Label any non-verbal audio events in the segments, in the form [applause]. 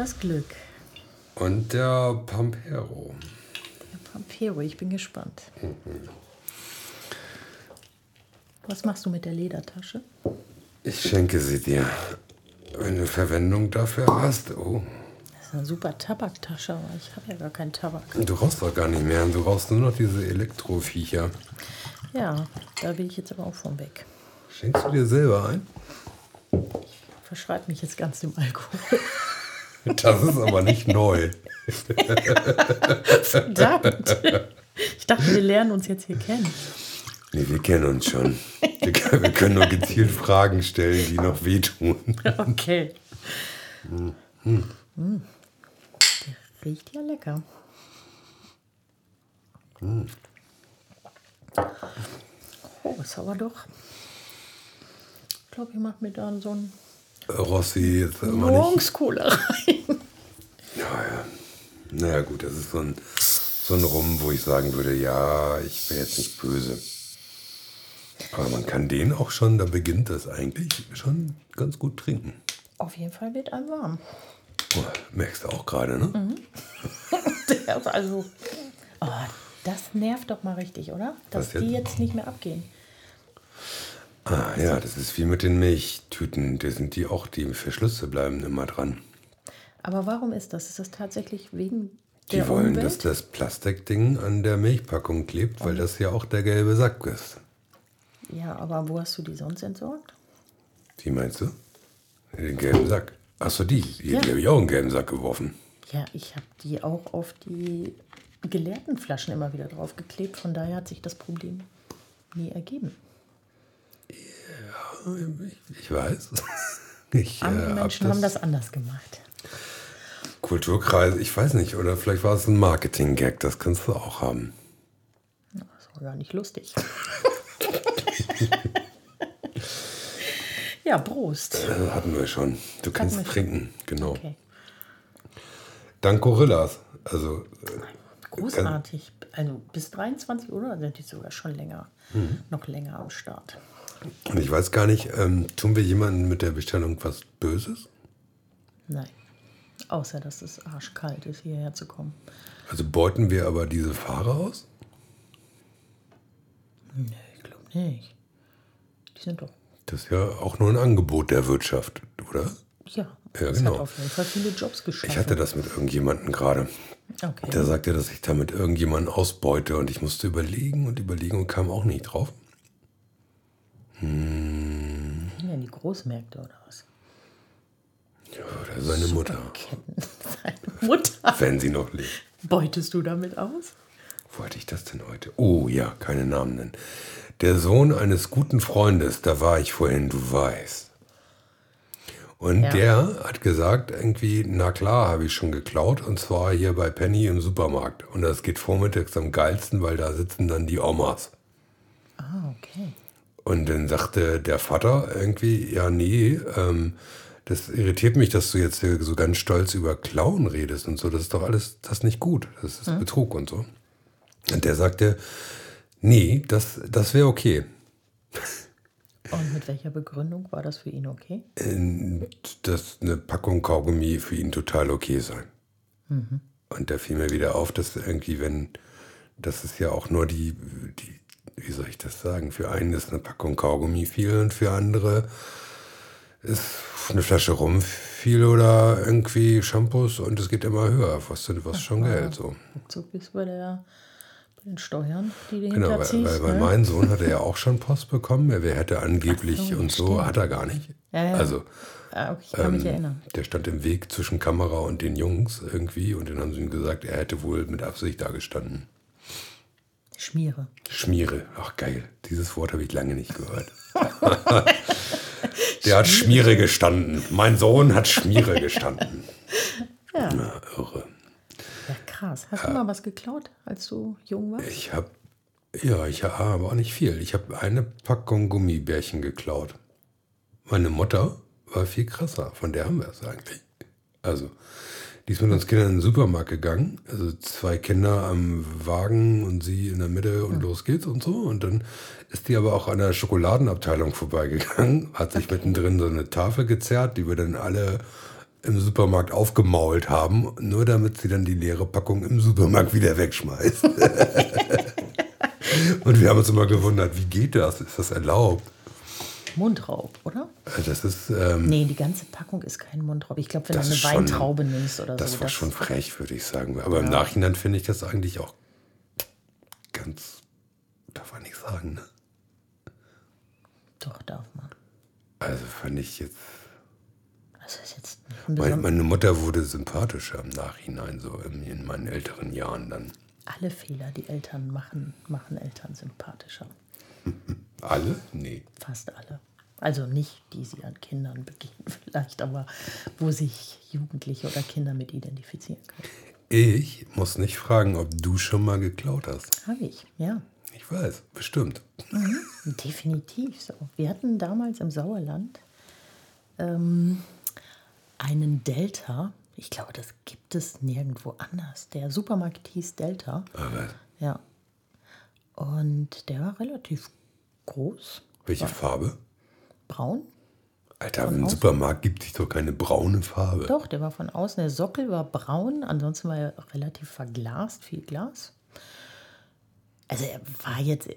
das Glück. Und der Pampero. Der Pampero, ich bin gespannt. Was machst du mit der Ledertasche? Ich schenke sie dir. Wenn du Verwendung dafür hast, oh. Das ist eine super Tabaktasche, aber ich habe ja gar keinen Tabak. Du rauchst doch gar nicht mehr. Du rauchst nur noch diese Elektroviecher. Ja, da will ich jetzt aber auch von weg. Schenkst du dir selber ein? Verschreib mich jetzt ganz dem Alkohol. [laughs] [laughs] Das ist aber nicht neu. [laughs] Verdammt. Ich dachte, wir lernen uns jetzt hier kennen. Nee, wir kennen uns schon. Wir können, wir können nur gezielt Fragen stellen, die noch wehtun. Okay. Mm. Der riecht ja lecker. Oh, ist aber doch. Ich glaube, ich mache mir da so einen Rossi jetzt immer nicht. Morgenskohle rein. Ja, ja. Naja, gut, das ist so ein, so ein Rum, wo ich sagen würde, ja, ich bin jetzt nicht böse. Aber man kann den auch schon, da beginnt das eigentlich schon ganz gut trinken. Auf jeden Fall wird einem warm. Oh, merkst du auch gerade, ne? [laughs] Der ist also. Oh, das nervt doch mal richtig, oder? Dass jetzt? die jetzt nicht mehr abgehen. Ah, ja, das ist wie mit den Milchtüten. Da sind die auch, die Verschlüsse bleiben immer dran. Aber warum ist das? Ist das tatsächlich wegen Die der wollen, Umwelt? dass das Plastikding an der Milchpackung klebt, weil das ja auch der gelbe Sack ist. Ja, aber wo hast du die sonst entsorgt? Wie meinst du? Den gelben Sack. Achso, die. Die, Ja. die habe ich auch in den gelben Sack geworfen. Ja, ich habe die auch auf die geleerten Flaschen immer wieder draufgeklebt. Von daher hat sich das Problem nie ergeben. Ich, weiß. [laughs] Ich, Andere äh, hab Menschen haben das anders gemacht. Kulturkreis, ich weiß nicht. Oder vielleicht war es ein Marketing-Gag. Das kannst du auch haben. Das war gar nicht lustig. [laughs] ja, Prost. Das hatten wir schon. Du kannst schon. trinken. Genau. Okay. Dank Gorillas. Also, Großartig. Also bis 23 Uhr sind die sogar schon länger, Mhm. noch länger am Start. Und ich weiß gar nicht, ähm, tun wir jemandem mit der Bestellung was Böses? Nein. Außer, dass es arschkalt ist, hierher zu kommen. Also beuten wir aber diese Fahrer aus? Nee, ich glaube nicht. Die sind doch. Das ist ja auch nur ein Angebot der Wirtschaft, oder? Ja, Ja, es genau. hat auf jeden Fall viele Jobs geschaffen. Ich hatte das mit irgendjemandem gerade. Okay. Der sagte, dass ich damit irgendjemanden ausbeute und ich musste überlegen und überlegen und kam auch nicht drauf. Sind ja die Großmärkte oder was? Oder seine Mutter. [laughs] Seine Mutter. wenn sie noch lebt. Beutest du damit aus? Wo hatte ich das denn heute? Oh ja, keine Namen nennen. Der Sohn eines guten Freundes, da war ich vorhin, du weißt. Und Ja. der hat gesagt, irgendwie, na klar, habe ich schon geklaut. Und zwar hier bei Penny im Supermarkt. Und das geht vormittags am geilsten, weil da sitzen dann die Omas. Ah, okay. Und dann sagte der Vater irgendwie, ja, nee, ähm, das irritiert mich, dass du jetzt hier so ganz stolz über Klauen redest und so. Das ist doch alles, das ist nicht gut. Das ist Betrug und so. Und der sagte, nee, das, das wäre okay. [laughs] Und mit welcher Begründung war das für ihn okay? Ähm, Dass eine Packung Kaugummi für ihn total okay sei. Und da fiel mir wieder auf, dass irgendwie, wenn, das ist ja auch nur die, die, wie soll ich das sagen, für einen ist eine Packung Kaugummi viel und für andere ist eine Flasche Rum viel oder irgendwie Shampoos und es geht immer höher, was, was schon Geld so. Bist du bei, der, bei den Steuern, die du Genau, weil, weil, weil ne? mein Sohn hatte ja auch schon Post bekommen, er hätte angeblich so, und so, stimmt. hat er gar nicht. Ja, ja. Also Ah, okay, ich kann mich ähm, erinnern. Der stand im Weg zwischen Kamera und den Jungs irgendwie und dann haben sie ihm gesagt, er hätte wohl mit Absicht da gestanden. Schmiere. Schmiere, ach geil, dieses Wort habe ich lange nicht gehört. [laughs] der hat Schmiere gestanden. Mein Sohn hat Schmiere gestanden. Ja. Na, irre. Ja, krass. Hast du mal was geklaut, als du jung warst? Ich habe, ja, ich habe aber auch nicht viel. Ich habe eine Packung Gummibärchen geklaut. Meine Mutter war viel krasser. Von der haben wir es eigentlich. Also, die ist mit uns Kindern in den Supermarkt gegangen. Also zwei Kinder am Wagen und sie in der Mitte und los geht's und so. Und dann ist die aber auch an der Schokoladenabteilung vorbeigegangen, hat sich mittendrin so eine Tafel gezerrt, die wir dann alle im Supermarkt aufgemault haben, nur damit sie dann die leere Packung im Supermarkt wieder wegschmeißt. [laughs] Und wir haben uns immer gewundert, wie geht das? Ist das erlaubt? Mundraub, oder? Das ist. Ähm, Nee, die ganze Packung ist kein Mundraub. Ich glaube, wenn du Das eine schon- Weintraube nimmst oder das so. war schon frech, würde ich sagen. Aber im Nachhinein finde ich das eigentlich auch ganz. Darf man nicht sagen, ne? Doch, darf man. Also fand ich jetzt. Das ist jetzt Meine, meine Mutter wurde sympathischer im Nachhinein, so in, in meinen älteren Jahren dann. Alle Fehler, die Eltern machen, machen Eltern sympathischer. [laughs] Alle? Nee. Fast alle. Also nicht, die sie an Kindern begehen [laughs] vielleicht, aber wo sich Jugendliche oder Kinder mit identifizieren können. Ich muss nicht fragen, ob du schon mal geklaut hast. Habe ich, ja. Ich weiß, bestimmt. Definitiv so. Wir hatten damals im Sauerland ähm, einen Delta. Ich glaube, das gibt es nirgendwo anders. Der Supermarkt hieß Delta. Aber Ja. Und der war relativ groß, welche Farbe? braun. Alter, im Supermarkt gibt es doch keine braune Farbe. Doch, der war von außen. Der Sockel war braun, ansonsten war er relativ verglast, viel Glas. Also er war jetzt,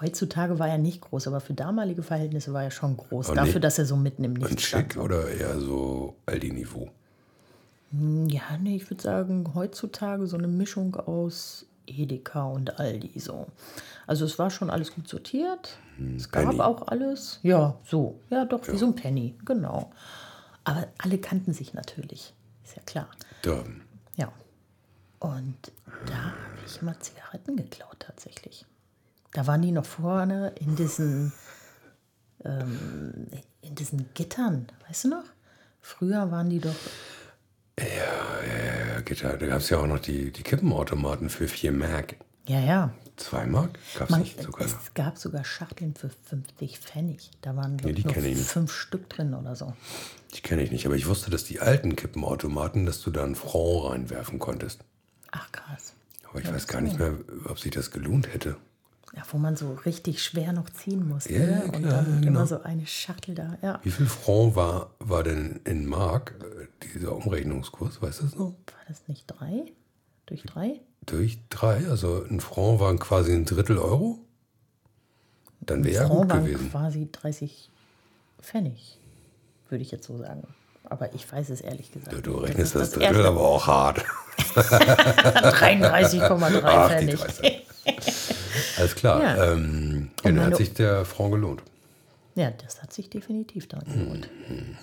heutzutage war er nicht groß, aber für damalige Verhältnisse war er schon groß. Oh, dafür, nee. dass er so mitten im Nichts stand. schick oder eher so Aldi-Niveau? Ja, nee, ich würde sagen, heutzutage so eine Mischung aus Edeka und Aldi so. Also es war schon alles gut sortiert. es gab Hm, Penny. auch alles. Ja, so. Ja, doch, wie so ein Penny, genau. Aber alle kannten sich natürlich. Ist ja klar. Da, Ja. Und da habe ich immer Zigaretten geklaut tatsächlich. Da waren die noch vorne in diesen, ähm, in diesen Gittern, weißt du noch? Früher waren die doch ja, Gitter, da gab es ja auch noch die, die Kippenautomaten für 4 Mark. Ja, ja. 2 Mark? Gab es nicht sogar es gab sogar Schachteln für 50 Pfennig. Da waren glaub ich, nur fünf Stück drin oder so. Die kenne ich nicht, aber ich wusste, dass die alten Kippenautomaten, dass du da einen Franc reinwerfen konntest. Ach krass. Aber ich weiß gar nicht mehr, ob sich das gelohnt hätte. Ja, wo man so richtig schwer noch ziehen musste. Ja, und klar, dann genau. immer so eine Schachtel da. Ja. Wie viel Franc war, war denn in Mark äh, dieser Umrechnungskurs? Weißt du das noch? War das nicht drei? Durch drei? Durch drei, also ein Franc waren quasi ein Drittel Euro. Dann wäre ja gut waren gewesen. quasi 30 Pfennig, würde ich jetzt so sagen. Aber ich weiß es ehrlich gesagt. Du, du rechnest das, ist Drittel erste- aber auch hart. [laughs] [laughs] 33,3 Ach, die Pfennig. 30. Alles klar. Ja. Ähm, ja, dann meine- hat sich der Franc gelohnt. Ja, das hat sich definitiv dann gelohnt. Mhm.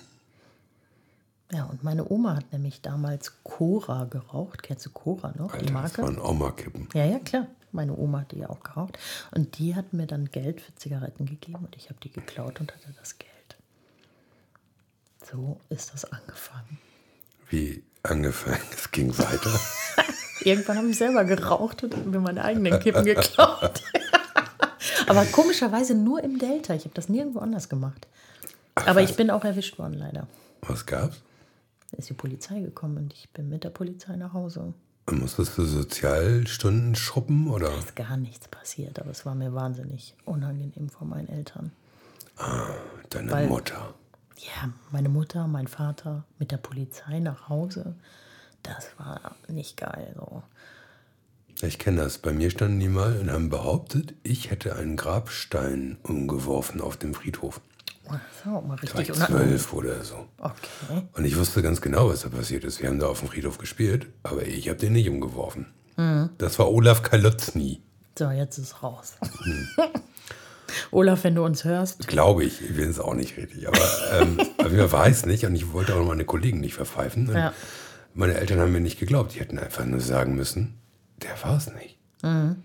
Ja, und meine Oma hat nämlich damals Cora geraucht. Kennst du Cora noch, die Alter, das Marke? waren auch mal Kippen. Ja, ja, klar. Meine Oma hat die ja auch geraucht. Und die hat mir dann Geld für Zigaretten gegeben und ich habe die geklaut und hatte das Geld. So ist das angefangen. Wie angefangen, es ging weiter. [laughs] Irgendwann habe ich selber geraucht und habe mir meine eigenen Kippen geklaut. [laughs] Aber komischerweise nur im Delta. Ich habe das nirgendwo anders gemacht. Aber ich bin auch erwischt worden, leider. Was gab's? Da ist die Polizei gekommen und ich bin mit der Polizei nach Hause. Musstest du Sozialstunden schruppen oder? ist gar nichts passiert, aber es war mir wahnsinnig unangenehm vor meinen Eltern. Deine Weil- Mutter. Ja, meine Mutter, mein Vater mit der Polizei nach Hause, das war nicht geil. So. Ich kenne das. Bei mir standen die mal und haben behauptet, ich hätte einen Grabstein umgeworfen auf dem Friedhof. Auch mal Da war richtig ich zwölf oder so. Okay. Und ich wusste ganz genau, was da passiert ist. Wir haben da auf dem Friedhof gespielt, aber ich habe den nicht umgeworfen. Mhm. Das war Olaf Kalotzny, So, jetzt ist raus. Hm. [laughs] Olaf, wenn du uns hörst, glaube ich. Ich bin es auch nicht richtig. Aber, ähm, mir war es nicht und ich wollte auch meine Kollegen nicht verpfeifen. Ja. Meine Eltern haben mir nicht geglaubt. Die hätten einfach nur sagen müssen, der war es nicht. Mhm.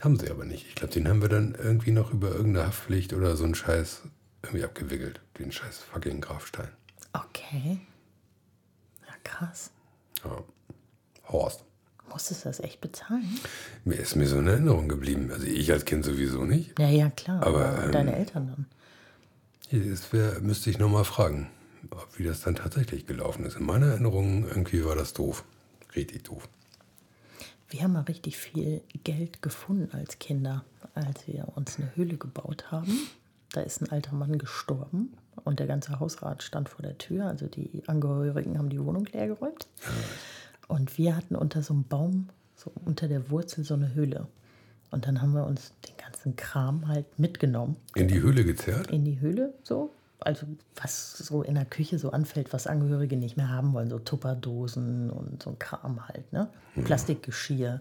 Haben sie aber nicht. Ich glaube, den haben wir dann irgendwie noch über irgendeine Haftpflicht oder so einen Scheiß irgendwie abgewickelt. Den scheiß fucking Grafstein. okay. Ja, krass. Ja. Horst. Musstest du das echt bezahlen? Mir ist mir so in Erinnerung geblieben. Also ich als Kind sowieso nicht. Ja, ja, klar. Aber, Aber, ähm, deine Eltern dann. Das wär, müsste ich nochmal fragen, wie das dann tatsächlich gelaufen ist. In meiner Erinnerung irgendwie war das doof. Richtig doof. Wir haben mal richtig viel Geld gefunden als Kinder, als wir uns eine Höhle gebaut haben. Da ist ein alter Mann gestorben und der ganze Hausrat stand vor der Tür. Also die Angehörigen haben die Wohnung leer geräumt. Und wir hatten unter so einem Baum, so unter der Wurzel, so eine Höhle. Und dann haben wir uns den ganzen Kram halt mitgenommen. In die Höhle gezerrt? In die Höhle, so. Also was so in der Küche so anfällt, was Angehörige nicht mehr haben wollen. So Tupperdosen und so ein Kram halt, ne? Plastikgeschirr.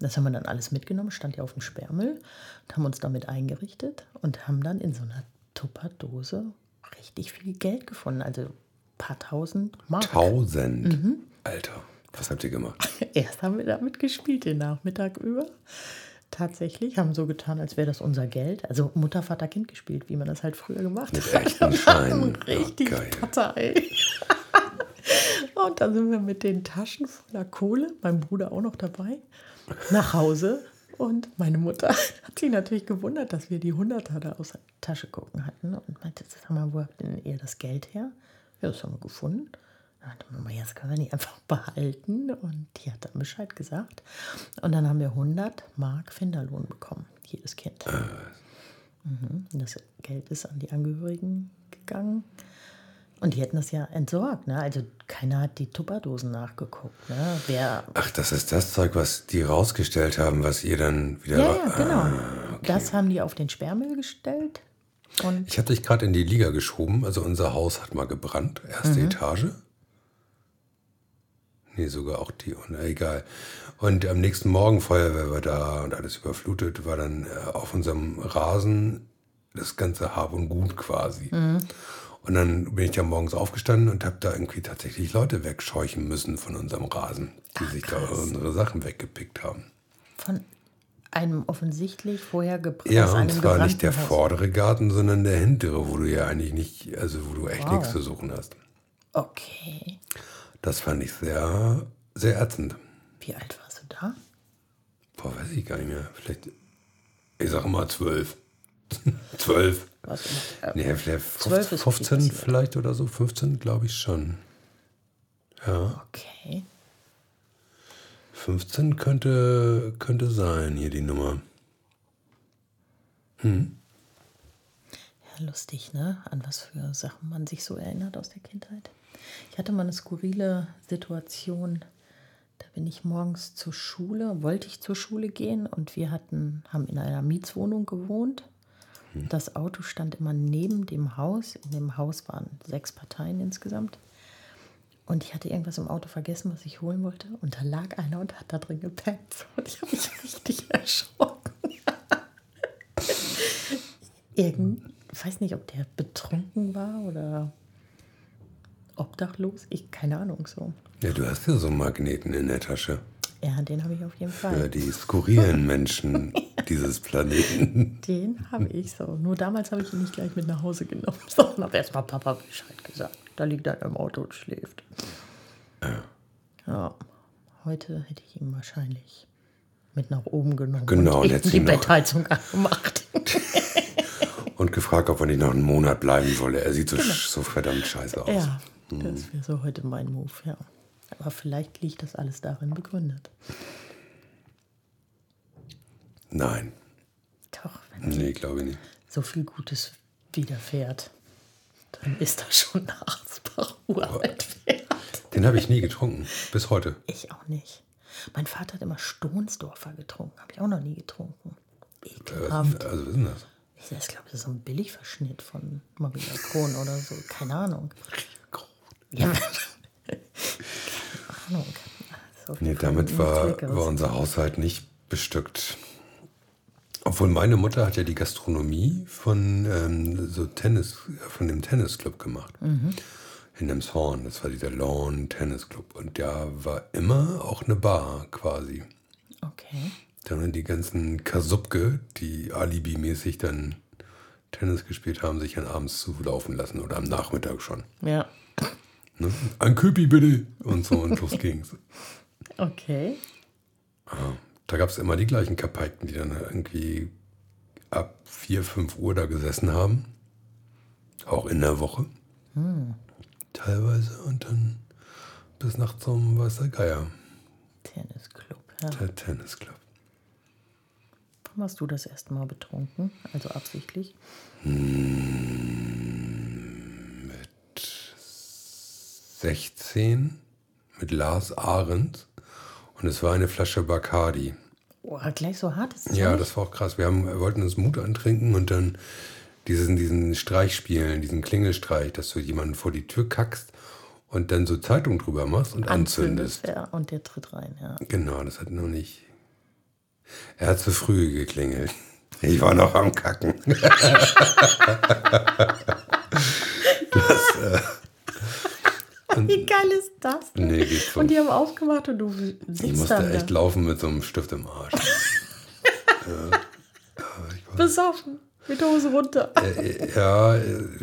Das haben wir dann alles mitgenommen, stand ja auf dem Sperrmüll und haben uns damit eingerichtet und haben dann in so einer Tupperdose richtig viel Geld gefunden. Also ein paar tausend Mark. Tausend. Alter, was habt ihr gemacht? [laughs] Erst haben wir damit gespielt den Nachmittag über. Tatsächlich, haben so getan, als wäre das unser Geld. Also Mutter, Vater, Kind gespielt, wie man das halt früher gemacht Mit hat. echten Scheinen. Richtig Ja, geil. Partei. [laughs] Und dann sind wir mit den Taschen voller Kohle, mein Bruder auch noch dabei, nach Hause. Und meine Mutter [laughs] hat sich natürlich gewundert, dass wir die Hunderter da aus der Tasche gucken hatten und meinte, sag mal, wo habt denn ihr das Geld her? Ja, das haben wir gefunden. Mama, das können wir nicht einfach [laughs] behalten. Und die hat dann Bescheid gesagt. Und dann haben wir 100 Mark Finderlohn bekommen, jedes Kind. Mhm. Und das Geld ist an die Angehörigen gegangen. Und die hätten das ja entsorgt. Ne? Also keiner hat die Tupperdosen nachgeguckt. Ne? Wer, Ach, das ist das Zeug, was die rausgestellt haben, was ihr dann wieder. ja, ja, genau. Ah, Das haben die auf den Sperrmüll gestellt. Und Ich habe dich gerade in die Liga geschoben. Also unser Haus hat mal gebrannt. Erste Mhm. Etage. Nee, sogar auch die. Na, egal. Und am nächsten Morgen Feuerwehr war da und alles überflutet, war dann äh, auf unserem Rasen das ganze Hab und Gut quasi. Mhm. Und dann bin ich ja morgens aufgestanden und habe da irgendwie tatsächlich Leute wegscheuchen müssen von unserem Rasen, die sich da unsere Sachen weggepickt haben. von einem offensichtlich vorher gebraucht. Ja, aus und zwar nicht der Haus. vordere Garten, sondern der hintere, wo du ja eigentlich nicht, also wo du echt Wow. nichts zu suchen hast. Okay. Das fand ich sehr, sehr ätzend. Wie alt warst du da? Boah, weiß ich gar nicht mehr. Vielleicht, ich sage mal zwölf. [laughs] zwölf. Noch, äh, Nee, vielleicht 12 ist 15 viel passiert. vielleicht oder so. 15 glaube ich schon. okay. 15 könnte, könnte sein, hier die Nummer. Ja, lustig, ne? An was für Sachen man sich so erinnert aus der Kindheit. Ich hatte mal eine skurrile Situation. Da bin ich morgens zur Schule, wollte ich zur Schule gehen und wir hatten, haben in einer Mietswohnung gewohnt. Das Auto stand immer neben dem Haus. In dem Haus waren sechs Parteien insgesamt. Und ich hatte irgendwas im Auto vergessen, was ich holen wollte. Und da lag einer und hat da drin gepennt. [laughs] Und ich habe mich richtig erschrocken. [laughs] Irgend, ich weiß nicht, ob der betrunken war oder obdachlos. Ich, keine Ahnung so. Ja, du hast ja so einen Magneten in der Tasche. Ja, den habe ich auf jeden Für Fall. die skurrilen [laughs] Menschen dieses Planeten. Den habe ich so. Nur damals habe ich ihn nicht gleich mit nach Hause genommen, [laughs] sondern habe erst mal Papa Bescheid gesagt. Da liegt er im Auto und schläft. Ja. Heute hätte ich ihn wahrscheinlich mit nach oben genommen Genau, und und die Bettheizung angemacht. [laughs] Und gefragt, ob er nicht noch einen Monat bleiben wolle. Er sieht so, sch- so verdammt scheiße aus. Genau. Ja, das wäre so heute mein Move, ja. Aber vielleicht liegt das alles darin begründet. Nein, Doch, wenn nee, glaube ich nicht. so viel Gutes widerfährt, dann ist das schon nach Arsbach uralt wert. Den habe ich nie getrunken. Bis heute. Ich auch nicht. Mein Vater hat immer Stonsdorfer getrunken. Habe ich auch noch nie getrunken. Äh, Ekelhaft. Also, was ist denn das? Ich ich glaube, das ist so ein Billigverschnitt von Maria Kron oder so. Keine Ahnung. Ja. Keine Ahnung. Auf Nee, damit war, war unser Haushalt nicht bestückt. Obwohl meine Mutter hat ja die Gastronomie von, ähm, so Tennis, von dem Tennisclub gemacht. In Emshorn. Das war dieser Lawn Tennis Club. Und da war immer auch eine Bar quasi. Okay. Dann haben die ganzen Kasubke, die alibimäßig dann Tennis gespielt haben, sich dann abends zulaufen lassen oder am Nachmittag schon. Ja. Ne? Ein Köpi bitte! Und so und los ging's. Okay. Da gab es immer die gleichen Kapeikten, die dann irgendwie ab 4, 5 Uhr da gesessen haben. Auch in der Woche. Teilweise. Und dann bis nachts zum Weißer Geier. Tennisclub. Ja. Der Tennisclub. Wann hast du das erste Mal betrunken? Also absichtlich? 16 mit Lars Ahrens und es war eine Flasche Bacardi. Oh, gleich so hart ist es Ja, nicht. das war auch krass. Wir, haben, wir wollten uns Mut antrinken und dann diesen, diesen Streich spielen, diesen Klingelstreich, dass du jemanden vor die Tür kackst und dann so Zeitung drüber machst und anzündest. Ja, und der tritt rein, ja. Genau, das hat noch nicht. Er hat zu früh geklingelt. Ich war noch am Kacken. [laughs] Wie geil ist das? denn? Nee, geht schon. Und die haben aufgemacht und du Ich sitzt musste dann echt da. laufen mit so einem Stift im Arsch. [laughs] Besoffen. Mit der Hose runter. Äh, ja,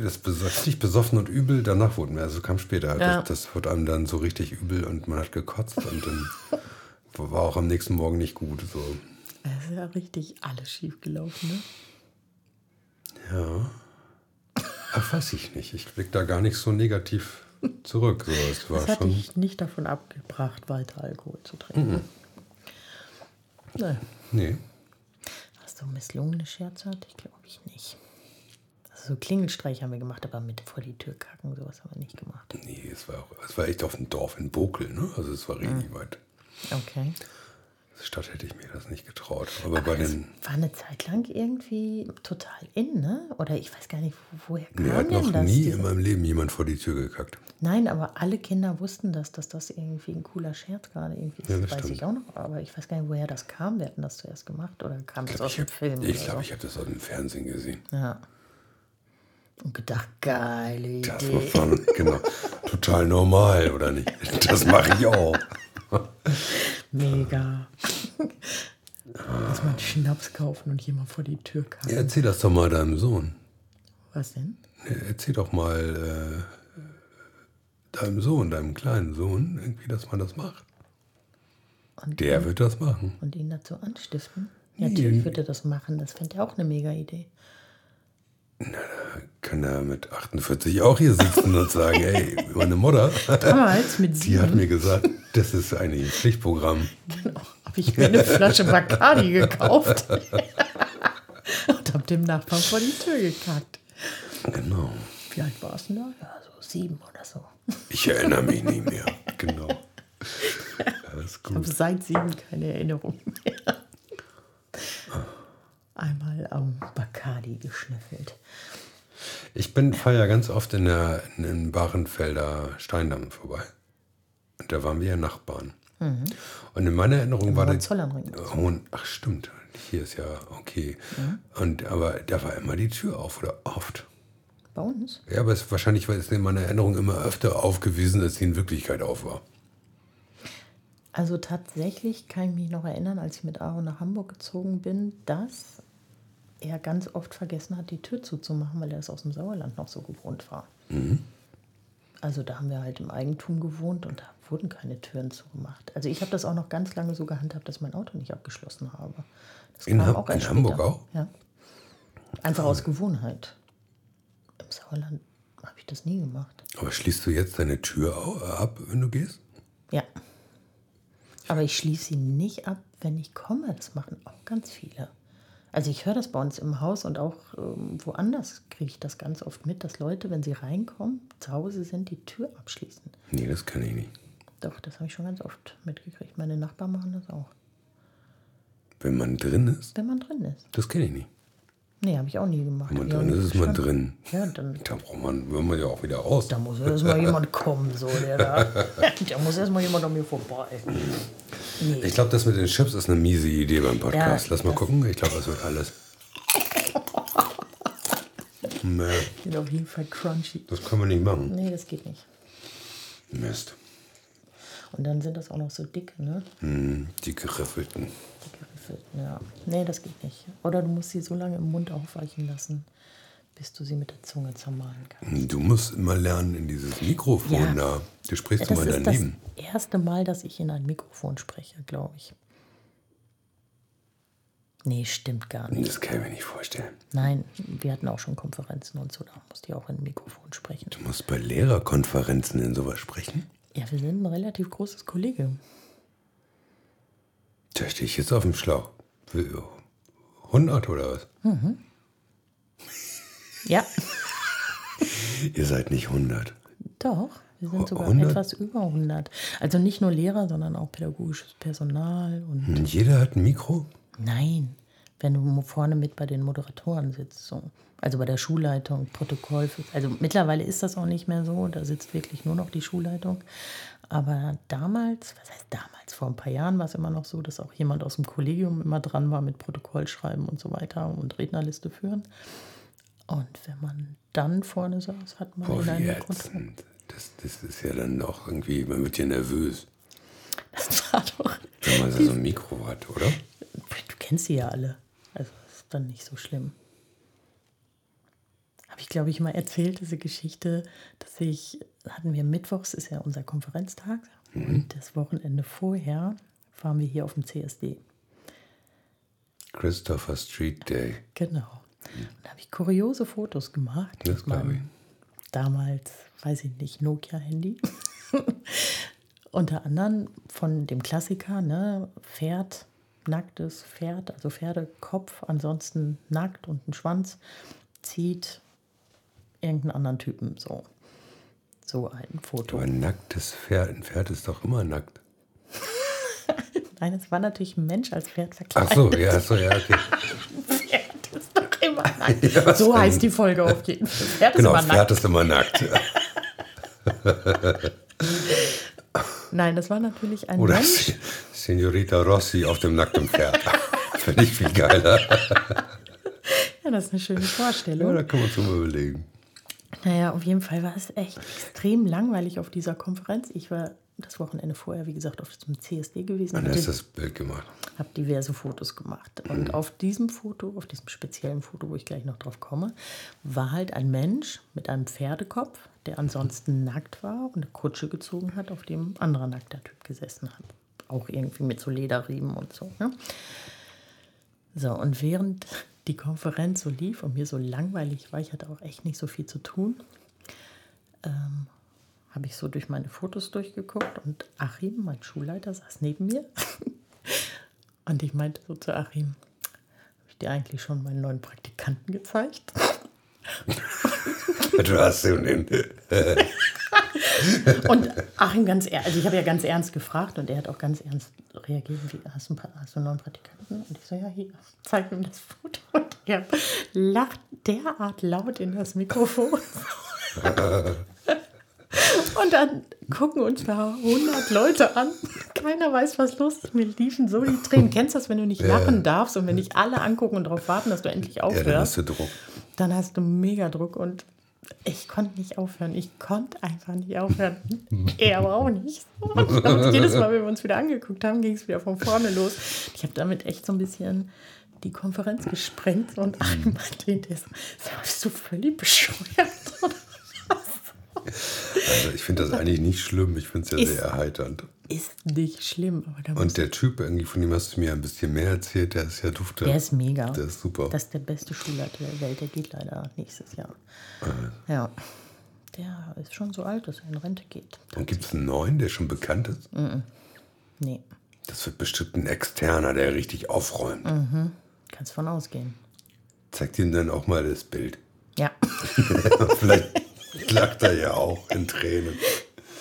das bes- richtig besoffen und übel. Danach wurden wir, also kam später. Ja. Das, das wird einem dann so richtig übel und man hat gekotzt und dann [laughs] war auch am nächsten Morgen nicht gut. So. Es ist ja richtig alles schief gelaufen, ne? Ja. Ach, weiß ich nicht. Ich blick da gar nicht so negativ zurück. So, es war Das hat schon. dich nicht davon abgebracht, weiter Alkohol zu trinken. Mhm. Nein. Nee. Hast du misslungene Scherze hatte ich, glaube ich, nicht. Also so Klingelstreich haben wir gemacht, aber mit vor die Tür kacken, sowas haben wir nicht gemacht. Nee, es war, auch, es war echt auf dem Dorf in Bokel, ne? Also es war richtig weit. Okay. Stadt hätte ich mir das nicht getraut. Aber bei den. War eine Zeit lang irgendwie total in, ne? Oder ich weiß gar nicht, wo, woher kam Mir hat noch das? nie in meinem Leben jemand vor die Tür gekackt. Nein, aber alle Kinder wussten das, dass das irgendwie ein cooler Scherz gerade irgendwie ist. Ja, das weiß stimmt. ich auch noch, aber ich weiß gar nicht, woher das kam. Wir hatten das zuerst gemacht oder kam das Ich aus dem glaube, Film? ich, oder glaub, so? ich habe das aus dem Fernsehen gesehen. Ja. Und gedacht, geile Das Idee. war genau, total normal, oder nicht? [laughs] Das mache ich auch. Mega. Mal einen Schnaps kaufen und jemand vor die Tür kam. Ja, erzähl das doch mal deinem Sohn. Was denn? Ja, Erzähl doch mal äh, deinem Sohn, deinem kleinen Sohn, irgendwie, dass man das macht. Und, Der wird das machen. und ihn dazu anstiften? Nee. natürlich würde er das machen. Das fände er auch eine mega Idee. Kann er mit 48 auch hier sitzen und sagen, ey, meine Mutter, [laughs] Damals mit die hat sieben mir gesagt, das ist eigentlich ein Pflichtprogramm. [laughs] genau, habe ich mir eine Flasche Bacardi gekauft. [laughs] und habe dem Nachbarn vor die Tür gekackt. Genau. Wie alt war es denn da? Ja, so sieben oder so. Ich erinnere mich nicht mehr. Genau. Alles Ich habe gut. seit sieben keine Erinnerung mehr. Einmal am Bacardi geschnüffelt. Ich bin fahre ja ganz oft in der in den Barenfelder Steindamm vorbei. Und da waren wir ja Nachbarn. Und in meiner Erinnerung war der Hohenzollernring. Hohen, ach stimmt, hier ist ja okay. Und aber da war immer die Tür auf oder oft. Bei uns? Ja, aber es, wahrscheinlich war es in meiner Erinnerung immer öfter aufgewiesen, als sie in Wirklichkeit auf war. Also tatsächlich kann ich mich noch erinnern, als ich mit Aaron nach Hamburg gezogen bin, dass er ganz oft vergessen hat, die Tür zuzumachen, weil er es aus dem Sauerland noch so gewohnt war. Also da haben wir halt im Eigentum gewohnt und da wurden keine Türen zugemacht. Also ich habe das auch noch ganz lange so gehandhabt, dass mein Auto nicht abgeschlossen habe. Das In kam Ham- erst in Hamburg später. auch? Ja. Einfach aus Gewohnheit. Im Sauerland habe ich das nie gemacht. Aber schließt du jetzt deine Tür au- ab, wenn du gehst? Ja. Aber ich schließe sie nicht ab, wenn ich komme. Das machen auch ganz viele. Also ich höre das bei uns im Haus und auch ähm, woanders kriege ich das ganz oft mit, dass Leute, wenn sie reinkommen, zu Hause sind, die Tür abschließen. Nee, das kann ich nicht. Doch, das habe ich schon ganz oft mitgekriegt. Meine Nachbarn machen das auch. Wenn man drin ist, Wenn man drin ist. das kenne ich nicht. Nee, habe ich auch nie gemacht. Wenn man drin ist, ist man drin. Ja, dann [laughs] Da braucht man, will man ja auch wieder raus. da muss erst mal jemand kommen, so der da. [laughs] Da muss erst mal jemand an mir vorbei. [laughs] Nee. Ich glaube, das mit den Chips ist eine miese Idee beim Podcast. Ja, Lass mal gucken. Ich glaube, das wird alles. Nee, Sind auf jeden Fall crunchy. das können wir nicht machen. Nee, das geht nicht. Mist. Und dann sind das auch noch so dicke, ne? Hm, die geriffelten. Die geriffelten, ja. Nee, das geht nicht. Oder du musst sie so lange im Mund aufweichen lassen, bis du sie mit der Zunge zermahlen kannst. Du musst immer lernen in dieses Mikrofon Ja. da. Du sprichst Das immer ist daneben. das erste Mal, dass ich in ein Mikrofon spreche, glaube ich. Nee, stimmt gar nicht. Das kann ich mir nicht vorstellen. Nein, wir hatten auch schon Konferenzen und so, da musste ich auch in ein Mikrofon sprechen. Du musst bei Lehrerkonferenzen in sowas sprechen. Ja, wir sind ein relativ großes Kollegium. Da stehe ich jetzt auf dem Schlauch. 100 oder was? Ja, [laughs] Ihr seid nicht 100. doch. Wir sind sogar 100? etwas über 100. Also nicht nur Lehrer, sondern auch pädagogisches Personal. Und Und jeder hat ein Mikro? nein, wenn du vorne mit bei den Moderatoren sitzt, so. also bei der Schulleitung, Protokoll. Für, also mittlerweile ist das auch nicht mehr so. Da sitzt wirklich nur noch die Schulleitung. Aber damals, was heißt damals? Vor ein paar Jahren war es immer noch so, dass auch jemand aus dem Kollegium immer dran war mit Protokoll schreiben und so weiter und Rednerliste führen. Und wenn man dann vorne saß, hat man Boah, in wie ätzend. Das, das ist ja dann auch irgendwie, man wird ja nervös, Das war doch. wenn man so ein Mikro hat, oder? Du kennst sie ja alle. Also das ist dann nicht so schlimm. Habe ich, glaube ich, mal erzählt, diese Geschichte, dass ich, hatten wir mittwochs, ist ja unser Konferenztag, und das Wochenende vorher waren wir hier auf dem CSD. Christopher Street Day. Genau. Und da habe ich kuriose Fotos gemacht. Das glaube ich. Damals, weiß ich nicht, Nokia-Handy. [laughs] Unter anderem von dem Klassiker, ne? Pferd, nacktes Pferd, also Pferdekopf, ansonsten nackt und ein Schwanz, zieht irgendeinen anderen Typen so. So ein Foto. Aber ein nacktes Pferd, ein Pferd ist doch immer nackt. [laughs] Nein, es war natürlich ein Mensch als Pferd verkleidet. Ach so, ja, so, ja, okay. [laughs] Nackt. [laughs] Ja, so denn? heißt die Folge auf jeden Fall. Pferd Genau, ist immer Pferd nackt. ist immer nackt. [laughs] Nein, das war natürlich ein Oder Mensch. Senorita Rossi auf dem nackten Pferd. [laughs] Finde ich viel geiler. Ja, das ist eine schöne Ja, Vorstellung. da kann man sich mal überlegen. Naja, auf jeden Fall war es echt extrem langweilig auf dieser Konferenz. Ich war das Wochenende vorher, wie gesagt, auf dem CSD gewesen. Dann hatte- hast das Bild gemacht. habe diverse Fotos gemacht. Und auf diesem Foto, auf diesem speziellen Foto, wo ich gleich noch drauf komme, war halt ein Mensch mit einem Pferdekopf, der ansonsten nackt war und eine Kutsche gezogen hat, auf dem ein anderer nackter Typ gesessen hat. Auch irgendwie mit so Lederriemen und so. Ne? So, und während die Konferenz so lief und mir so langweilig war, ich hatte auch echt nicht so viel zu tun, ähm, habe ich so durch meine Fotos durchgeguckt und Achim, mein Schulleiter, saß neben mir. [laughs] Und ich meinte so zu Achim, habe ich dir eigentlich schon meinen neuen Praktikanten gezeigt? [laughs] Du hast den. [laughs] Und Achim ganz ehrlich, also ich habe ja ganz ernst gefragt und er hat auch ganz ernst reagiert. Wie, hast, du hast du einen neuen Praktikanten? Und ich so, ja, hier, zeig ihm das Foto. Und er lacht derart laut in das Mikrofon. Und dann gucken uns da 100 Leute an. Keiner weiß, was los ist. Mir liefen so die Tränen. Kennst du das, wenn du nicht lachen darfst und wenn dich alle angucken und darauf warten, dass du endlich Ja, dann hast aufhörst? du Druck. dann hast du mega Druck und ich konnte nicht aufhören. Ich konnte einfach nicht aufhören. Er aber auch nicht. [laughs] Und jedes Mal, wenn wir uns wieder angeguckt haben, ging es wieder von vorne los. Ich habe damit echt so ein bisschen die Konferenz gesprengt und Achim meinte hinterher so, "Sag mal, bist du völlig bescheuert? [laughs] Also ich finde das eigentlich nicht schlimm. Ich finde es ja Ist- sehr erheiternd. Ist nicht schlimm, Und der Typ, irgendwie, von dem hast du mir ein bisschen mehr erzählt, der ist ja dufte. der ist mega. Der ist super. Das ist der beste Schulleiter der Welt. Der geht leider nächstes Jahr. Ja. Der ist schon so alt, dass er in Rente geht. Und gibt es einen neuen, der schon bekannt ist? Nee, Das wird bestimmt ein externer, der richtig aufräumt. Mhm. kannst von ausgehen. Zeigt ihm dann auch mal das Bild. Ja. [laughs] Vielleicht [laughs] lacht er ja auch in Tränen.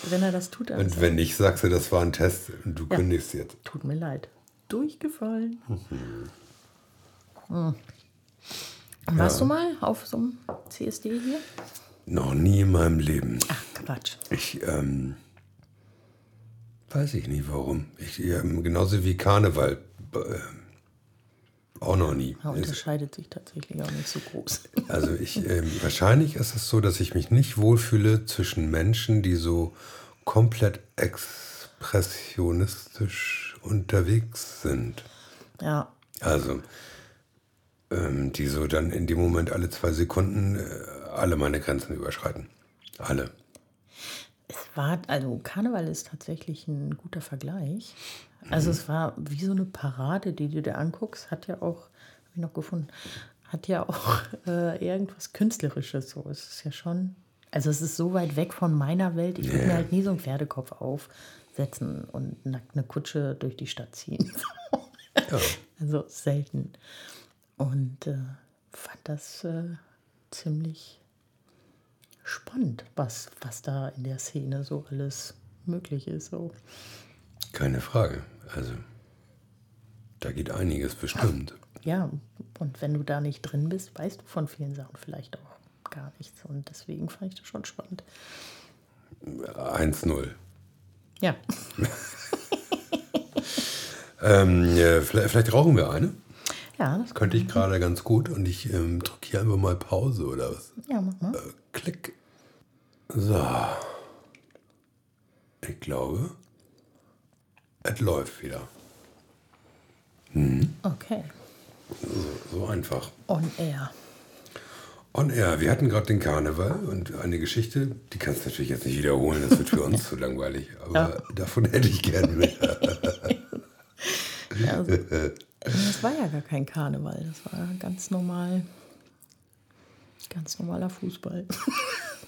Wenn er das tut, Und wenn nicht, sagst du, das war ein Test und du kündigst jetzt. tut mir leid. Durchgefallen. Hm. Warst du mal auf so einem CSD hier? Noch nie in meinem Leben. Ach, Quatsch. Ich, ähm, weiß ich nicht warum. Ich, ähm, genauso wie Karneval. Äh, auch noch nie. Er Ist, unterscheidet sich tatsächlich auch nicht so groß. [laughs] also ich, ähm, wahrscheinlich ist es so, dass ich mich nicht wohlfühle zwischen Menschen, die so komplett expressionistisch unterwegs sind. Ja, Also, ähm, die so dann in dem Moment alle zwei Sekunden äh, alle meine Grenzen überschreiten. Alle. es war, also Karneval ist tatsächlich ein guter Vergleich. Also es war wie so eine Parade, die du dir anguckst, hat ja auch, habe ich noch gefunden, hat ja auch [laughs] äh, irgendwas Künstlerisches. So, es ist ja schon, also es ist so weit weg von meiner Welt. Ich würde mir halt nie so einen Pferdekopf aufsetzen und nackt eine Kutsche durch die Stadt ziehen. [laughs] Also selten. Und äh, fand das äh, ziemlich spannend, was, was da in der Szene so alles möglich ist. So. Keine Frage. Also, da geht einiges bestimmt. Ja, und wenn du da nicht drin bist, weißt du von vielen Sachen vielleicht auch gar nichts. Und deswegen fand ich das schon spannend. 1-0. Ja. Ähm, äh, vielleicht, vielleicht rauchen wir eine. Ja, das Könnte ich gerade ganz gut und ich ähm, drücke hier einfach mal Pause oder was? Ja, mach mal. Äh, klick. So. Ich glaube, es läuft wieder. Okay. So, so einfach. On air. On Air, wir hatten gerade den Karneval und eine Geschichte, die kannst du natürlich jetzt nicht wiederholen, das wird für uns [laughs] zu langweilig, aber davon hätte ich gerne mehr. [laughs] Ja, also, das war ja gar kein Karneval, das war ganz normal. Ganz normaler Fußball. [laughs]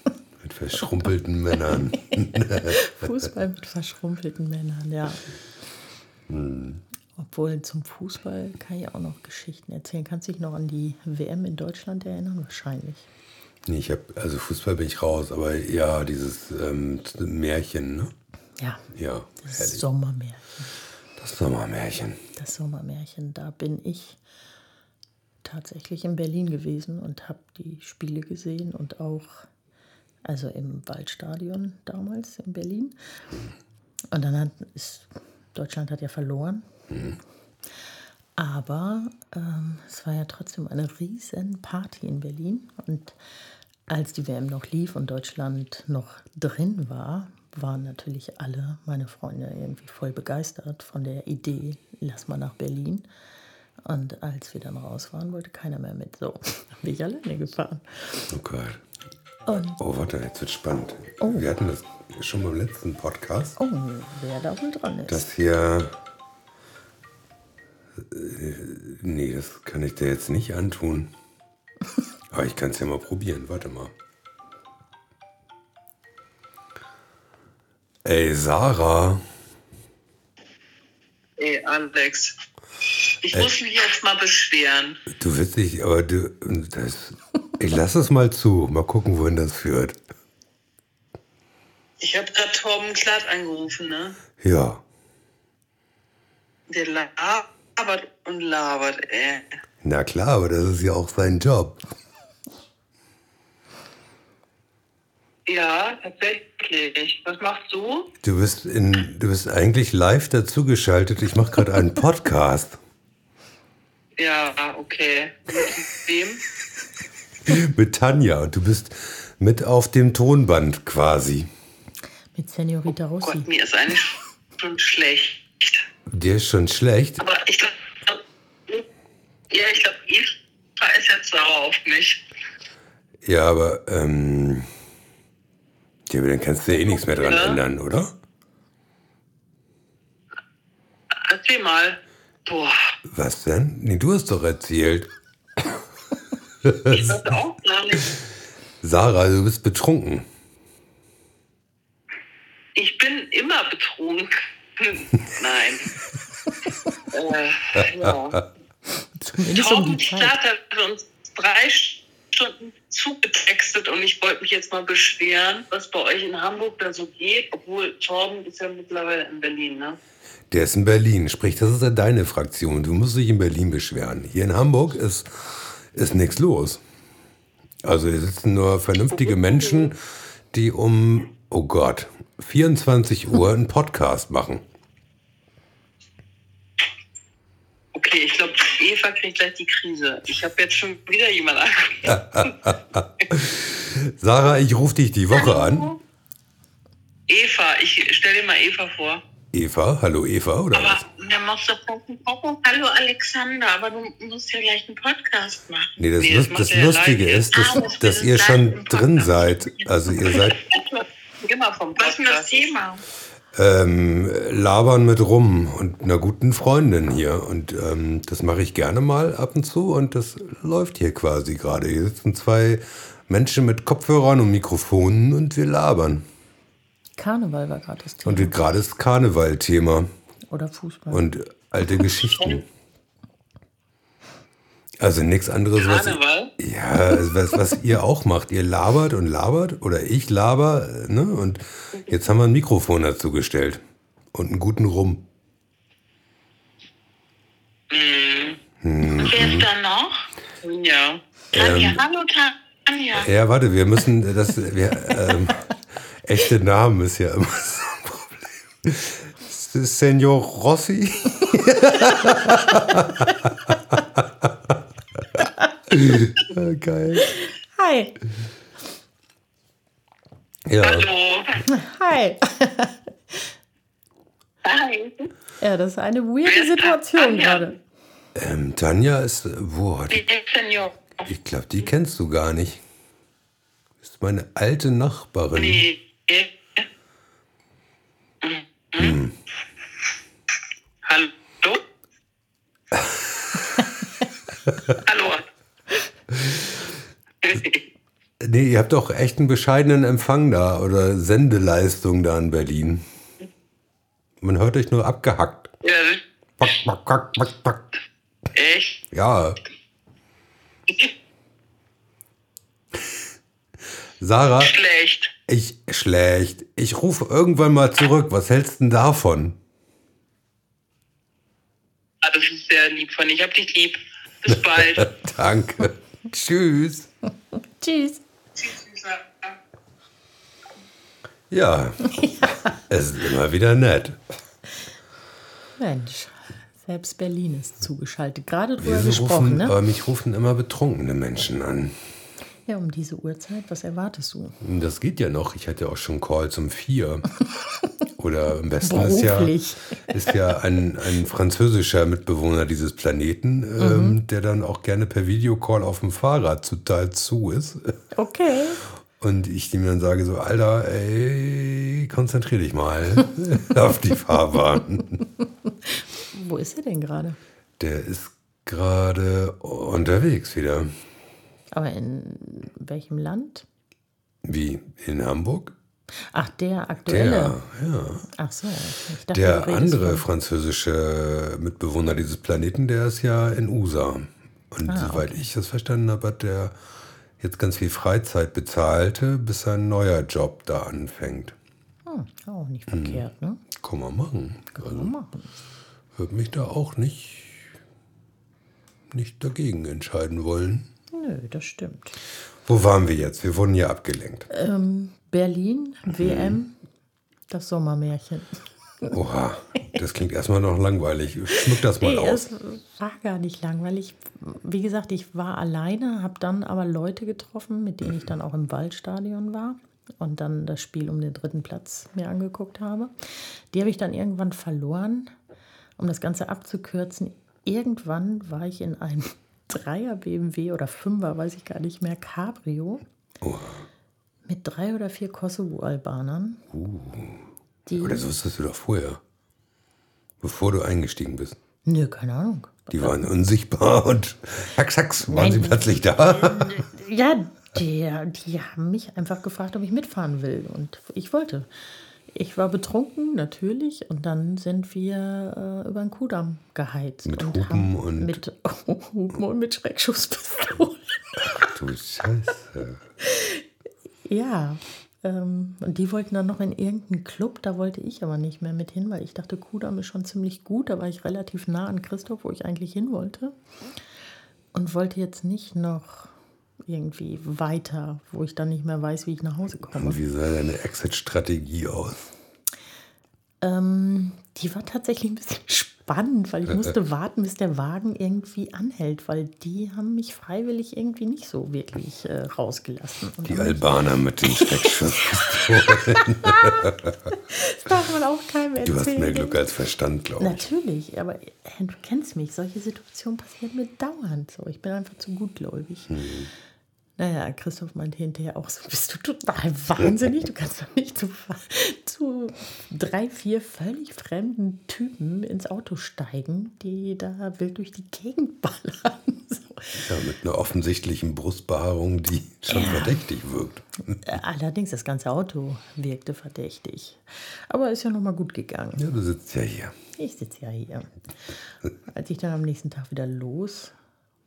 Mit verschrumpelten Männern. [laughs] Fußball mit verschrumpelten Männern, ja. Hm. Obwohl zum Fußball kann ich auch noch Geschichten erzählen. Kannst du dich noch an die WM in Deutschland erinnern? Wahrscheinlich. Nee, ich habe, also Fußball bin ich raus, aber ja, dieses ähm, Märchen, ne? Ja, Ja, das herrlich. Sommermärchen. Das Sommermärchen. Das Sommermärchen, da bin ich tatsächlich in Berlin gewesen und habe die Spiele gesehen und auch, also im Waldstadion damals in Berlin. Und dann hat ist, Deutschland hat ja verloren. Aber ähm, es war ja trotzdem eine riesen Party in Berlin. Und als die WM noch lief und Deutschland noch drin war, waren natürlich alle meine Freunde irgendwie voll begeistert von der Idee, lass mal nach Berlin. Und als wir dann raus waren, wollte keiner mehr mit. So, [laughs] bin ich alleine gefahren. Oh Gott. Und Oh, warte, jetzt wird spannend. Wir hatten das schon beim letzten Podcast, oh, wer da wohl dran ist. dass hier. Äh, nee, das kann ich dir jetzt nicht antun. [laughs] Aber ich kann es ja mal probieren. Warte mal. Ey, Sarah. Ey, Alex. Ich muss mich jetzt mal beschweren. Du willst dich, aber du. Das, ich lass es mal zu. Mal gucken, wohin das führt. Ich habe gerade Torben Klatt angerufen, ne? Ja. Der labert und labert, ey. Na klar, aber das ist ja auch sein Job. Ja, tatsächlich. Was machst du? Du bist, in, du bist eigentlich live dazugeschaltet. Ich mache gerade einen Podcast Ja, okay. Mit wem? [laughs] mit Tanja und du bist mit auf dem Tonband quasi. Mit Senorita Rossi. Gott, mir ist eigentlich schon schlecht. Dir ist schon schlecht. Aber ich glaube, ja, ich glaube, Eva ist jetzt sauer auf mich. Ja, aber ähm, ja, aber dann kannst du ja eh nichts mehr dran Ja. ändern, oder? Erzähl mal. Boah, Was denn? Nee, du hast doch erzählt. Ich weiß auch gar nicht. Sarah, du bist betrunken. Ich bin immer betrunken. Nein. [laughs] äh, ja. Torben. Klatt hat uns drei Stunden zugetextet und ich wollte mich jetzt mal beschweren, was bei euch in Hamburg da so geht, obwohl Torben ist ja mittlerweile in Berlin, ne? Der ist in Berlin. Sprich, das ist ja deine Fraktion. Du musst dich in Berlin beschweren. Hier in Hamburg ist, ist nichts los. Also hier sitzen nur vernünftige Menschen, die um, oh Gott, 24 Uhr einen Podcast machen. Okay, ich glaube, Eva kriegt gleich die Krise. Ich habe jetzt schon wieder jemand angerufen. [laughs] Sarah, ich rufe dich die Woche an. Eva, ich stell dir mal Eva vor. Eva, hallo Eva, oder Aber was? der machst du Hallo Alexander, aber du musst ja gleich einen Podcast machen. Nee, das, Nee, das ja Lustige ist, dass, Ah, das dass ist ihr schon drin seid. Also ihr seid [laughs] Geh mal vom Podcast. Was ist denn das Thema? ähm, labern mit rum und einer guten Freundin hier. Und ähm, das mache ich gerne mal ab und zu und das läuft hier quasi gerade. Hier sitzen zwei Menschen mit Kopfhörern und Mikrofonen und wir labern. Karneval war gerade das Thema. Und gerade ist Karneval-Thema Oder Fußball. und alte Geschichten. Also nichts anderes, was, Karneval? ja, was, was ihr auch macht. Ihr labert und labert oder ich laber, ne? Und jetzt haben wir ein Mikrofon dazu gestellt und einen guten Rum. Wer ist da noch? Ja. Tanja, hallo Tanja. Ja, warte, wir müssen das, wir, ähm, echte Namen ist ja immer [laughs] so ein Problem. Senor Rossi? [laughs] Ah, Geil. Hi. Ja, Hallo. Hi. Hi. Ja, das ist eine weirde? Situation Tanja? gerade. ähm, Tanja ist, wo hat Senior? Ich glaube, die kennst du gar nicht. Ist meine alte Nachbarin. Nee. Mhm. Hallo? Hallo. Nee, ihr habt doch echt einen bescheidenen Empfang da oder Sendeleistung da in Berlin. Man hört euch nur abgehackt. ja, Pack, pack, pack, pack, pack. echt? Ja. [laughs] Sarah, Schlecht. Ich schlecht. Ich rufe irgendwann mal zurück. Was hältst du denn davon? Ah, das ist sehr lieb von dir. Ich hab dich lieb. Bis bald. [laughs] Danke. Tschüss. [laughs] Tschüss. Ja, [laughs] es ist immer wieder nett. Mensch, selbst Berlin ist zugeschaltet. Gerade drüber Wieso gesprochen, rufen, ne? aber mich rufen immer betrunkene Menschen an. Ja, um diese Uhrzeit, was erwartest du? Das geht ja noch. Ich hatte auch schon Calls um vier. [laughs] Oder am besten ist ja, ist ja ein, ein französischer Mitbewohner dieses Planeten, ähm, der dann auch gerne per Videocall auf dem Fahrrad total zu ist. Okay. Und ich ihm dann sage so, Alter, ey, konzentrier dich mal [laughs] auf die Fahrbahn. Wo ist er denn gerade? Der ist gerade unterwegs wieder. Aber in welchem Land? Wie, in Hamburg? Ach, der aktuelle. Der, ja. Ach so. Dachte, Der andere von- französische Mitbewohner dieses Planeten, der ist ja in USA. Und Ah, soweit ich das verstanden habe, hat der jetzt ganz viel Freizeit bezahlte, bis sein neuer Job da anfängt. Hm, auch nicht verkehrt, ne? Kann man machen. Kann Also man machen. würde mich da auch nicht, nicht dagegen entscheiden wollen. Nö, das stimmt. Wo waren wir jetzt? Wir wurden ja abgelenkt. Ähm, Berlin, Mhm. WM, das Sommermärchen. [laughs] Oha, das klingt erstmal noch langweilig. Schmück das mal Nee, aus. es war gar nicht langweilig. Wie gesagt, ich war alleine, habe dann aber Leute getroffen, mit denen ich dann auch im Waldstadion war und dann das Spiel um den dritten Platz mir angeguckt habe. Die habe ich dann irgendwann verloren. Um das Ganze abzukürzen, irgendwann war ich in einem Dreier BMW oder Fünfer, weiß ich gar nicht mehr, Cabrio mit drei oder vier Kosovo-Albanern. Die, Oder das wusstest du doch vorher. Bevor du eingestiegen bist. nö, keine Ahnung. Die waren unsichtbar und hacks, hacks, waren sie Nein. plötzlich da. Ja, die, die haben mich einfach gefragt, ob ich mitfahren will. Und ich wollte. Ich war betrunken, natürlich. Und dann sind wir äh, über den Kudamm geheizt. Mit und Hupen und- Mit [laughs] Hupen und mit Schreckschusspistolen. Du Scheiße. ja. Ähm, und die wollten dann noch in irgendeinen Club. Da wollte ich aber nicht mehr mit hin, weil ich dachte, Kudamm ist schon ziemlich gut. Da war ich relativ nah an Christoph, wo ich eigentlich hin wollte. Und wollte jetzt nicht noch irgendwie weiter, wo ich dann nicht mehr weiß, wie ich nach Hause komme. Und wie sah deine Exit-Strategie aus? Ähm, die war tatsächlich ein bisschen [laughs] spannend, weil ich musste warten, bis der Wagen irgendwie anhält, weil die haben mich freiwillig irgendwie nicht so wirklich äh, rausgelassen. Und Die Albaner mit den Schreckschusspistolen. [laughs] das darf man auch keinem erzählen. Du hast mehr Glück als Verstand, glaube ich. Natürlich, aber äh, du kennst mich, solche Situationen passieren mir dauernd so. Ich bin einfach zu gutgläubig. Naja, Christoph meinte hinterher auch so, bist du total wahnsinnig? Du kannst doch nicht zu, zu drei, vier völlig fremden Typen ins Auto steigen, die da wild durch die Gegend ballern. So. Ja, mit einer offensichtlichen Brustbehaarung, die schon Ja. verdächtig wirkt. Äh, Allerdings, das ganze Auto wirkte verdächtig. Aber ist ja nochmal gut gegangen. Ja, du sitzt ja hier. Ich sitze ja hier. Als ich dann am nächsten Tag wieder los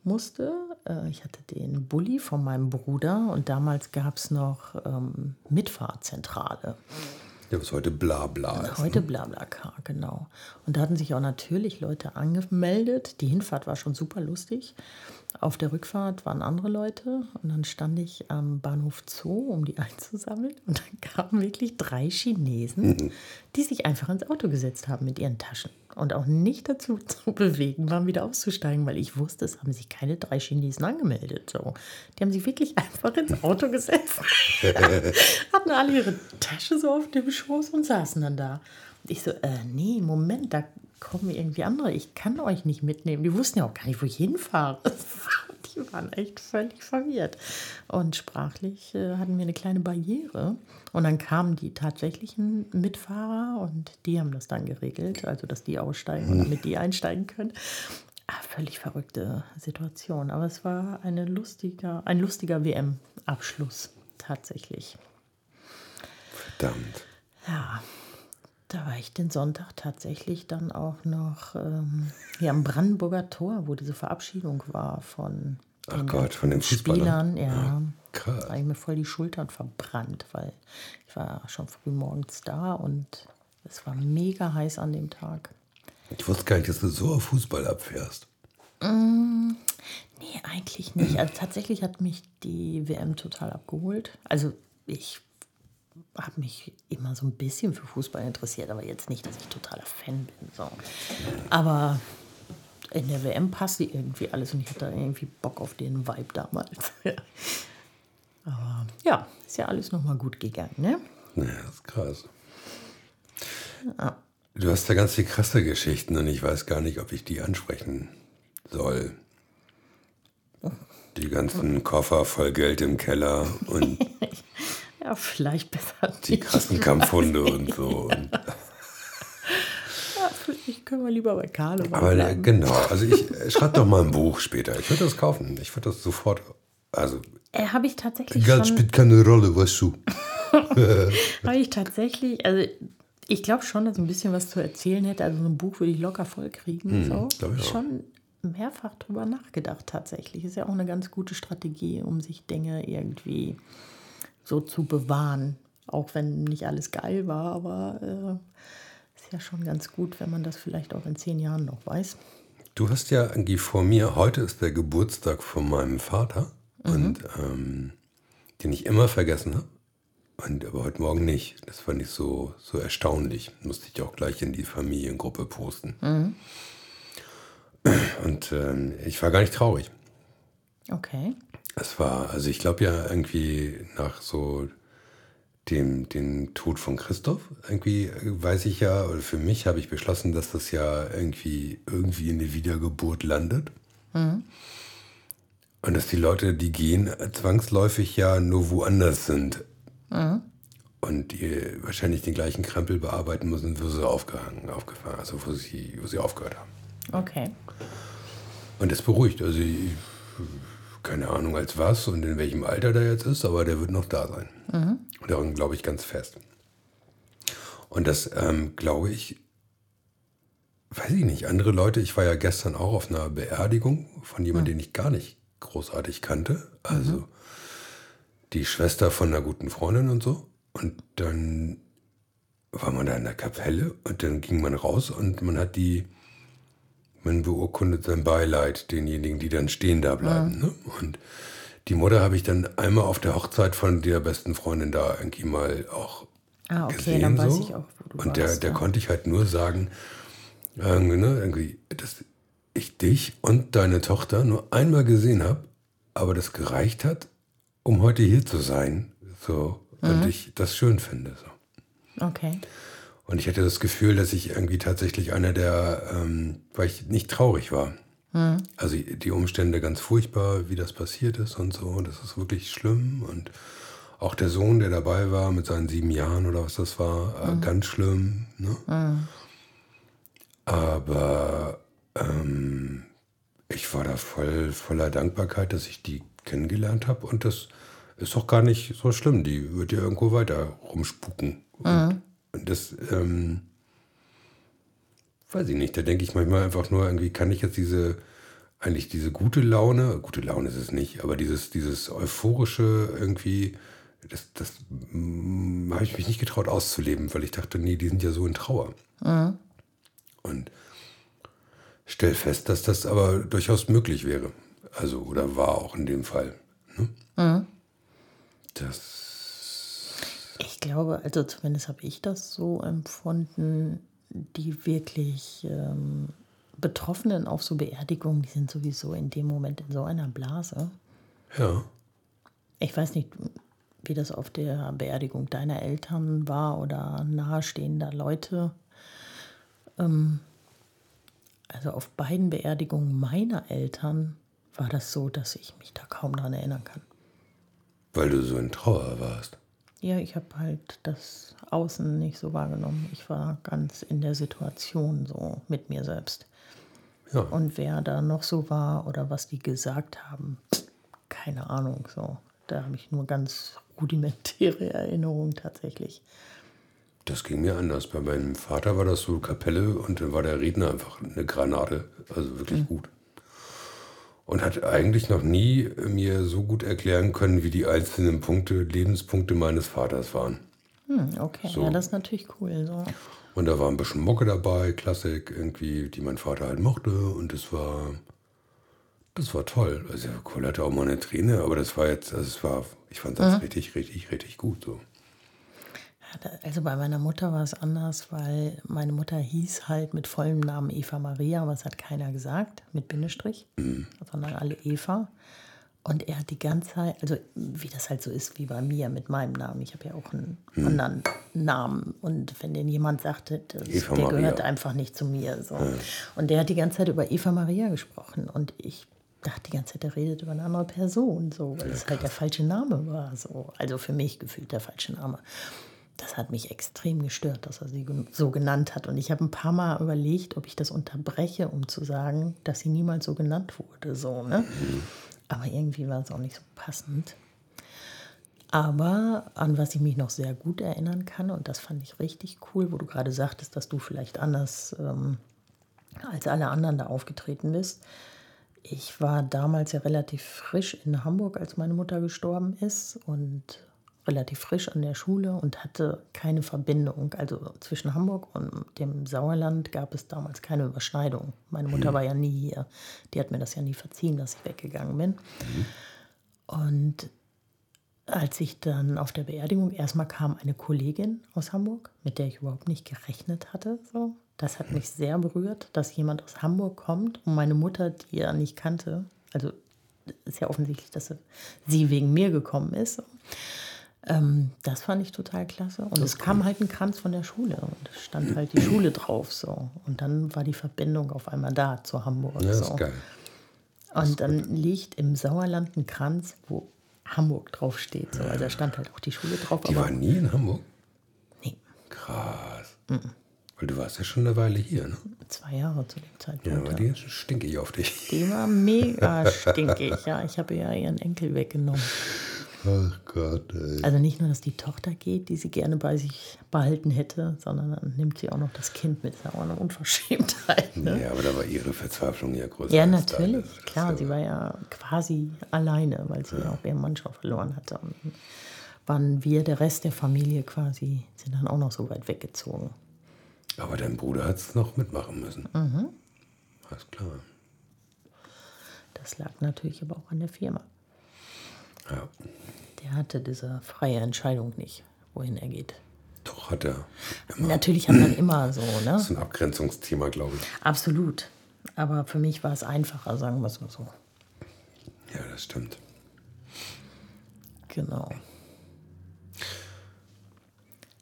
musste. Äh, ich hatte den Bulli von meinem Bruder und damals gab es noch ähm, Mitfahrzentrale. Ja, was heute Blabla ist. Heute Blablacar, genau. Und da hatten sich auch natürlich Leute angemeldet. Die Hinfahrt war schon super lustig. Auf der Rückfahrt waren andere Leute und dann stand ich am Bahnhof Zoo, um die [laughs] einzusammeln. Und dann kamen wirklich drei Chinesen, die sich einfach ins Auto gesetzt haben mit ihren Taschen und auch nicht dazu [laughs] zu bewegen waren, wieder auszusteigen, weil ich wusste, es haben sich keine drei Chinesen angemeldet. So. Die haben sich wirklich [laughs] einfach ins Auto gesetzt, [laughs] hatten alle ihre Tasche so auf dem Schoß und saßen dann da. Und ich so, äh, nee, Moment, da kommen irgendwie andere. Ich kann euch nicht mitnehmen. Die wussten ja auch gar nicht, wo ich hinfahre. [laughs] Die waren echt völlig verwirrt. Und sprachlich äh, hatten wir eine kleine Barriere. Und dann kamen die tatsächlichen Mitfahrer und die haben das dann geregelt, also dass die aussteigen und damit die einsteigen können. Ah, völlig verrückte Situation. Aber es war eine lustiger, ein lustiger WM-Abschluss tatsächlich. Verdammt. Ja, da war ich den Sonntag tatsächlich dann auch noch ähm, hier am Brandenburger Tor, wo diese Verabschiedung war von Ach den Gott, von den Fußballern. Spielern. Ja, krass. da habe ich mir voll die Schultern verbrannt, weil ich war schon früh morgens da und es war mega heiß an dem Tag. Ich wusste gar nicht, dass du so auf Fußball abfährst. Nee, eigentlich nicht. Also tatsächlich hat mich die WM total abgeholt. Also ich habe mich immer so ein bisschen für Fußball interessiert, aber jetzt nicht, dass ich totaler Fan bin. So. Aber in der WM passte irgendwie alles und ich hatte irgendwie Bock auf den Vibe damals. [laughs] aber ja, ist ja alles nochmal gut gegangen, ne? Naja, das ist krass. Du hast da ganz viel krasse Geschichten und ich weiß gar nicht, ob ich die ansprechen soll. Die ganzen Koffer voll Geld im Keller und [laughs] Ja, vielleicht besser die nicht. krassen Kampfhunde und so. [laughs] Und, Ja, vielleicht können wir lieber bei Carlo aber bleiben. genau, also ich [laughs] äh, schreibe doch mal ein Buch später. Ich würde das kaufen. Ich würde das sofort. Also, Äh, habe ich tatsächlich Geld spielt keine Rolle, weißt du. [laughs] Habe ich tatsächlich, also ich glaube schon, dass ich ein bisschen was zu erzählen hätte. Also so ein Buch würde ich locker voll kriegen. so. glaub ich auch. Schon mehrfach drüber nachgedacht tatsächlich. Ist ja auch eine ganz gute Strategie, um sich Dinge irgendwie so zu bewahren. Auch wenn nicht alles geil war, aber äh, ist ja schon ganz gut, wenn man das vielleicht auch in zehn Jahren noch weiß. Du hast ja irgendwie vor mir, heute ist der Geburtstag von meinem Vater, und ähm, den ich immer vergessen habe. Und aber heute Morgen nicht. Das fand ich so, so erstaunlich. Musste ich auch gleich in die Familiengruppe posten. Und ähm, ich war gar nicht traurig. Okay. Es war, also ich glaube ja irgendwie nach so dem, dem Tod von Christoph, irgendwie weiß ich ja, oder für mich habe ich beschlossen, dass das ja irgendwie, irgendwie in der Wiedergeburt landet. Und dass die Leute, die gehen, zwangsläufig ja nur woanders sind. Und die wahrscheinlich den gleichen Krempel bearbeiten müssen, wo sie aufgehangen, aufgefangen, also wo sie, wo sie aufgehört haben. Okay. Und das beruhigt. Also ich, keine Ahnung als was und in welchem Alter der jetzt ist, aber der wird noch da sein. Und daran glaube ich ganz fest. Und das ähm, glaube ich, weiß ich nicht, andere Leute, ich war ja gestern auch auf einer Beerdigung von jemandem, den ich gar nicht großartig kannte. Also die Schwester von einer guten Freundin und so. Und dann war man da in der Kapelle und dann ging man raus und man hat die, man beurkundet sein Beileid denjenigen, die dann stehen da bleiben. Ne? Und die Mutter habe ich dann einmal auf der Hochzeit von der besten Freundin da irgendwie mal auch Ah, okay, gesehen. dann weiß so. ich auch, wo du Und der, warst, der ja. konnte ich halt nur sagen, irgendwie, ne, irgendwie, dass ich dich und deine Tochter nur einmal gesehen habe, aber das gereicht hat, um heute hier zu sein. So, und Mhm. ich das schön finde. So. Okay. Und ich hatte das Gefühl, dass ich irgendwie tatsächlich einer der, ähm, weil ich nicht traurig war. Also die Umstände ganz furchtbar, wie das passiert ist und so. Das ist wirklich schlimm. Und auch der Sohn, der dabei war mit seinen sieben Jahren oder was das war, äh, ganz schlimm. Ne? Aber ähm, ich war da voll voller Dankbarkeit, dass ich die kennengelernt habe. Und das ist doch gar nicht so schlimm. Die wird ja irgendwo weiter rumspuken. Und, und das, ähm, weiß ich nicht, da denke ich manchmal einfach nur, irgendwie kann ich jetzt diese eigentlich diese gute Laune, gute Laune ist es nicht, aber dieses, dieses euphorische irgendwie, das, das mm, habe ich mich nicht getraut auszuleben, weil ich dachte, nee, die sind ja so in Trauer. Mhm. Und stell fest, dass das aber durchaus möglich wäre. Also, oder war auch in dem Fall. Ne? Mhm. Das, Ich glaube, also zumindest habe ich das so empfunden, die wirklich ähm, Betroffenen auf so Beerdigungen, die sind sowieso in dem Moment in so einer Blase. ja, Ich weiß nicht, wie das auf der Beerdigung deiner Eltern war oder nahestehender Leute. Ähm, also auf beiden Beerdigungen meiner Eltern war das so, dass ich mich da kaum daran erinnern kann. weil du so in Trauer warst. Ja, ich habe halt das Außen nicht so wahrgenommen. Ich war ganz in der Situation so mit mir selbst. Ja, Und wer da noch so war oder was die gesagt haben, keine Ahnung. So, da habe ich nur ganz rudimentäre [laughs] Erinnerungen tatsächlich. das ging mir anders. Bei meinem Vater war das so Kapelle und dann war der Redner einfach eine Granate. Also wirklich gut. Und hat eigentlich noch nie mir so gut erklären können, wie die einzelnen Punkte, Lebenspunkte meines Vaters waren. Hm, okay, So. ja, das ist natürlich cool. So. Und da war ein bisschen Mocke dabei, Klassik irgendwie, die mein Vater halt mochte. Und das war, das war toll. Also Kohl hatte auch mal eine Träne, aber das war jetzt, also es war, ich fand das richtig, richtig, richtig gut so. Ja, Also bei meiner Mutter war es anders, weil meine Mutter hieß halt mit vollem Namen Eva Maria, aber es hat keiner gesagt, mit Bindestrich, sondern alle Eva. Und er hat die ganze Zeit, also wie das halt so ist, wie bei mir mit meinem Namen. Ich habe ja auch einen anderen Namen. Und wenn denn jemand sagte, das, der Maria. gehört einfach nicht zu mir. So. Und der hat die ganze Zeit über Eva Maria gesprochen. Und ich dachte die ganze Zeit, er redet über eine andere Person, so, weil es halt der falsche Name war. So. Also für mich gefühlt der falsche Name. Das hat mich extrem gestört, dass er sie so genannt hat. Und ich habe ein paar Mal überlegt, ob ich das unterbreche, um zu sagen, dass sie niemals so genannt wurde. So, ne? Aber irgendwie war es auch nicht so passend. Aber an was ich mich noch sehr gut erinnern kann, und das fand ich richtig cool, wo du gerade sagtest, dass du vielleicht anders ähm, als alle anderen da aufgetreten bist. Ich war damals ja relativ frisch in Hamburg, als meine Mutter gestorben ist und relativ frisch an der Schule und hatte keine Verbindung. Also zwischen Hamburg und dem Sauerland gab es damals keine Überschneidung. Meine Mutter war ja nie hier. Die hat mir das ja nie verziehen, dass ich weggegangen bin. Und als ich dann auf der Beerdigung, erstmal kam eine Kollegin aus Hamburg, mit der ich überhaupt nicht gerechnet hatte. So. Das hat mich sehr berührt, dass jemand aus Hamburg kommt und meine Mutter, die er nicht kannte, also ist ja offensichtlich, dass sie wegen mir gekommen ist. Ähm, das fand ich total klasse. Und es kam halt ein Kranz von der Schule und es stand halt die Schule drauf. So. Und dann war die Verbindung auf einmal da zu Hamburg. Ja, das so. ist geil. Und dann liegt im Sauerland ein Kranz, wo Hamburg draufsteht. So. Also da stand halt auch die Schule drauf. Die aber war nie in Hamburg? nee, Krass. Weil du warst ja schon eine Weile hier, ne? zwei Jahre zu dem Ja, Zeitpunkt. aber Ja, die ist stinkig auf dich. Die war mega stinkig. Ja, ich habe ja ihren Enkel weggenommen. Ach Gott, ey. Also nicht nur, dass die Tochter geht, die sie gerne bei sich behalten hätte, sondern dann nimmt sie auch noch das Kind mit. Das ist ja auch eine Unverschämtheit. Ne? Ja, aber da war ihre Verzweiflung ja größer. Ja, natürlich. Das Klar, ist sie war ja quasi alleine, weil sie ja auch ihren Mann schon verloren hatte. Und waren wir, der Rest der Familie quasi, sind dann auch noch so weit weggezogen. Aber dein Bruder hat es noch mitmachen müssen. Mhm. Alles klar. Das lag natürlich aber auch an der Firma. Ja, Der hatte diese freie Entscheidung nicht, wohin er geht. doch hat er. Natürlich hat man immer so, [clears throat] ne? Das ist ein Abgrenzungsthema, glaube ich. Absolut. Aber für mich war es einfacher, sagen wir es mal so. Ja, das stimmt. Genau.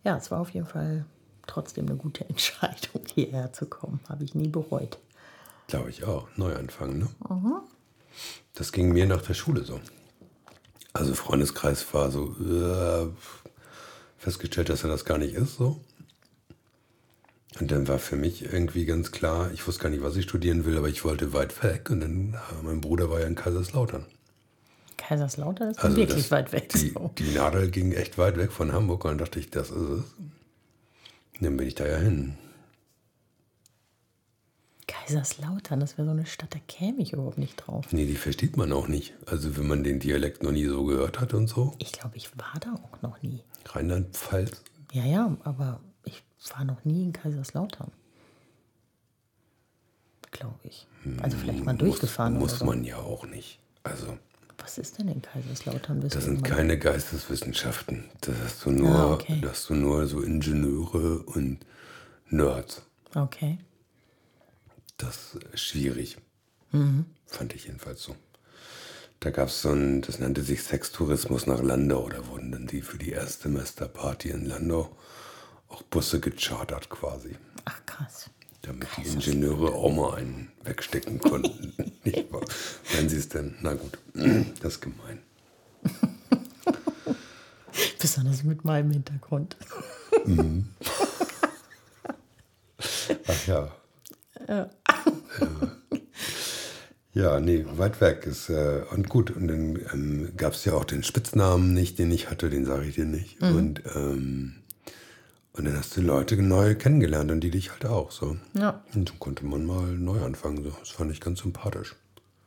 Ja, es war auf jeden Fall trotzdem eine gute [laughs] Entscheidung, hierher zu kommen. Habe ich nie bereut. Glaube ich auch. Neuanfang, ne? Das ging mir nach der Schule so. Also Freundeskreis war so äh, festgestellt, dass er das gar nicht ist so. Und dann war für mich irgendwie ganz klar, ich wusste gar nicht, was ich studieren will, aber ich wollte weit weg. Und dann, äh, mein Bruder war ja in Kaiserslautern. Kaiserslautern ist Also wirklich das- weit weg. Die, so. die Nadel ging echt weit weg von Hamburg und dann dachte ich, das ist es. Dann bin ich da ja hin. Kaiserslautern, das wäre so eine Stadt, da käme ich überhaupt nicht drauf. Nee, die versteht man auch nicht. Also wenn man den Dialekt noch nie so gehört hat und so. Ich glaube, ich war da auch noch nie. Rheinland-Pfalz. Ja, ja, aber ich war noch nie in Kaiserslautern. Glaube ich. Also vielleicht mal durchgefahren Muss, oder muss so. man ja auch nicht. Also Was ist denn in Kaiserslautern? Das sind keine Geisteswissenschaften. Das hast du nur, Ah, okay. das hast du nur so Ingenieure und Nerds. Okay. Das ist schwierig. Mhm. Fand ich jedenfalls so. Da gab es so ein, das nannte sich Sextourismus nach Landau. Da wurden dann die für die Erstsemesterparty in Landau auch Busse gechartert quasi. Ach krass. Damit die Ingenieure auch mal einen wegstecken konnten. [laughs] [laughs] Nicht wahr? Wenn sie es denn, na gut, [clears throat] das ist gemein. [laughs] Besonders mit meinem Hintergrund. Ach ja. Ja. Ja, nee, weit weg ist. Äh, und gut, und dann ähm, gab es ja auch den Spitznamen nicht, den ich hatte, den sage ich dir nicht. Und, ähm, und dann hast du Leute neu kennengelernt und die dich halt auch so. Ja, Und so konnte man mal neu anfangen. So. Das fand ich ganz sympathisch.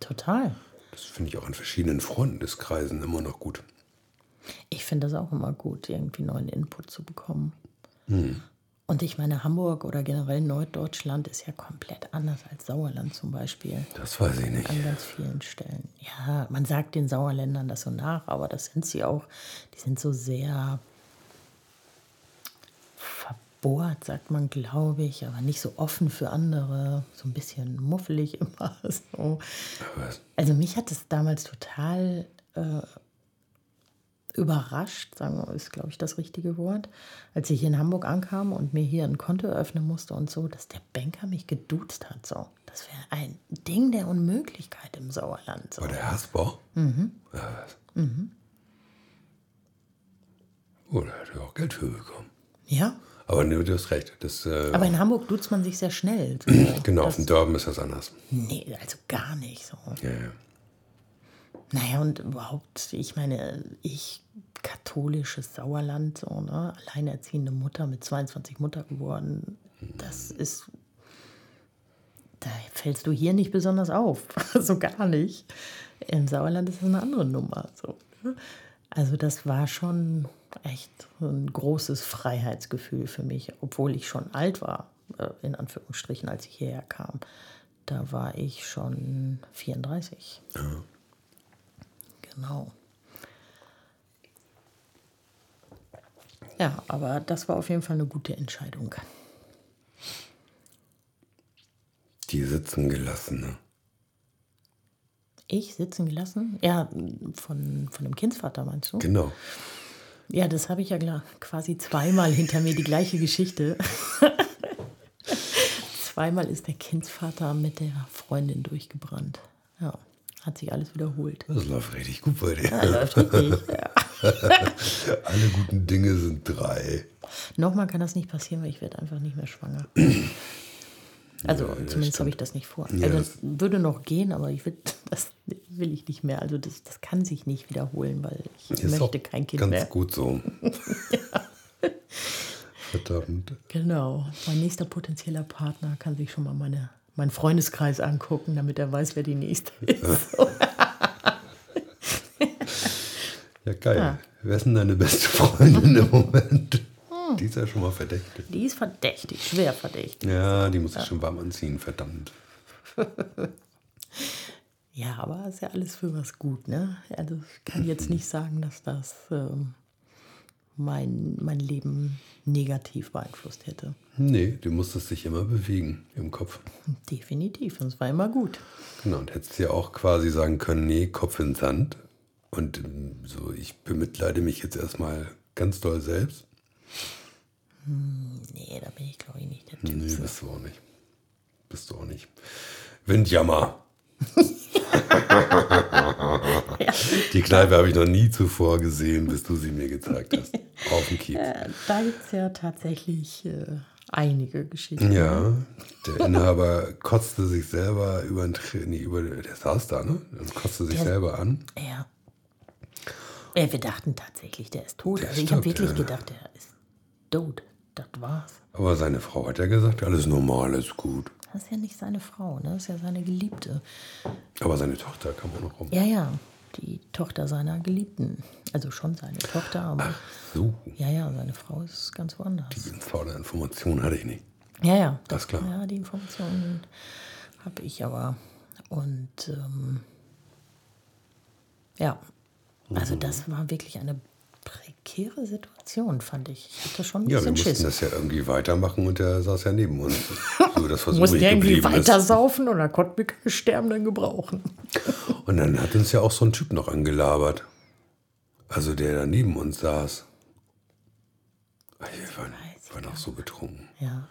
total. Das finde ich auch in verschiedenen Freundeskreisen immer noch gut. Ich finde das auch immer gut, irgendwie neuen Input zu bekommen. Hm. Und ich meine, Hamburg oder generell Norddeutschland ist ja komplett anders als Sauerland zum Beispiel. Das weiß ich nicht. An ganz vielen Stellen. Ja, man sagt den Sauerländern das so nach, aber das sind sie auch. Die sind so sehr verbohrt, sagt man, glaube ich, aber nicht so offen für andere. So ein bisschen muffelig [laughs] immer. So. Also mich hat es damals total äh, überrascht, sagen wir, ist glaube ich das richtige Wort, als ich hier in Hamburg ankam und mir hier ein Konto öffnen musste und so, dass der Banker mich geduzt hat. So, das wäre ein Ding der Unmöglichkeit im Sauerland. So. War der Hasbau? Mhm. Ja, was? Oh, da hat er auch Geld für bekommen. Ja, Aber nee, du hast recht. Das, äh, aber in Hamburg duzt man sich sehr schnell. So. [clears throat] genau, auf das, dem Dörben ist das anders. Nee, also gar nicht so. Ja, ja. Naja, und überhaupt, ich meine, ich, katholisches Sauerland, so, ne? Alleinerziehende Mutter mit 22 Mutter geworden, das ist. Da fällst du hier nicht besonders auf. [laughs] so gar nicht. Im Sauerland ist es eine andere Nummer. So. ne? Also, das war schon echt ein großes Freiheitsgefühl für mich, obwohl ich schon alt war, äh, in Anführungsstrichen, als ich hierher kam. Da war ich schon 34. Genau. Ja, aber das war auf jeden Fall eine gute Entscheidung. Die sitzen gelassen, ne? Ich sitzen gelassen? Ja, von, von dem Kindsvater meinst du? Genau. Ja, das habe ich ja quasi zweimal hinter mir die gleiche Geschichte. [laughs] zweimal ist der Kindsvater mit der Freundin durchgebrannt. Ja, hat sich alles wiederholt. Das läuft richtig gut bei dir. Ja, läuft richtig. Ja. [laughs] Alle guten Dinge sind drei. Nochmal kann das nicht passieren, weil ich werde einfach nicht mehr schwanger. Also zumindest habe ich das nicht vor. Ja, also, das- würde noch gehen, aber ich will, [laughs] das will ich nicht mehr. Also das, das kann sich nicht wiederholen, weil ich möchte kein Kind ganz mehr. gut so. [laughs] Verdammt. Genau. Mein nächster potenzieller Partner kann sich schon mal meine, meinen Freundeskreis angucken, damit er weiß, wer die nächste [laughs] ist. Ja, geil. Ja. Wer ist denn deine beste Freundin im Moment? Hm. Die ist ja schon mal verdächtig. Die ist verdächtig, schwer verdächtig. Ja, die muss ich schon warm anziehen, verdammt. [laughs] Ja, aber ist ja alles für was gut, ne? Also ich kann jetzt [laughs] nicht sagen, dass das ähm, mein, mein Leben negativ beeinflusst hätte. Nee, du musstest dich immer bewegen im Kopf. Definitiv, und es war immer gut. Genau, und hättest ja auch quasi sagen können, nee, Kopf in Sand. Und ähm, so, ich bemitleide mich jetzt erstmal ganz doll selbst. Nee, da bin ich glaube ich nicht der Typ. Nee, für. bist du auch nicht. Bist du auch nicht. Windjammer. [laughs] Die Kneipe habe ich noch nie zuvor gesehen, bis du sie mir gezeigt hast. Auf dem Kiez. Äh, da gibt es ja tatsächlich äh, einige Geschichten. Ja, der Inhaber kotzte sich selber über den nee, über der saß da, ne? Und kotzte sich Der- selber an. Ja. ja. Wir dachten tatsächlich, der ist tot. Der also ich habe wirklich ja. gedacht, der ist tot. Das war's. Aber seine Frau hat ja gesagt, alles normal, alles gut. Das ist ja nicht seine Frau, ne? Das ist ja seine Geliebte. Aber seine Tochter kam auch noch rum. Ja, ja, die Tochter seiner Geliebten. Also schon seine Tochter, aber So, ja, ja, seine Frau ist ganz woanders. die faule Information hatte ich nicht. Ja, ja. Das ist klar. Ja, die Informationen habe ich aber. Und ähm, ja, also Mhm. das war wirklich eine prekäre Situation, fand ich. Ich hatte schon ein Ja, wir bisschen mussten Schiss. das ja irgendwie weitermachen und der saß ja neben uns. So, das was [laughs] Mussten übrig irgendwie geblieben weiter ist. und da konnten wir keine Sterbenden gebrauchen. [laughs] Und dann hat uns ja auch so ein Typ noch angelabert. Also der da neben uns saß. Wir ich waren auch so betrunken. Ja.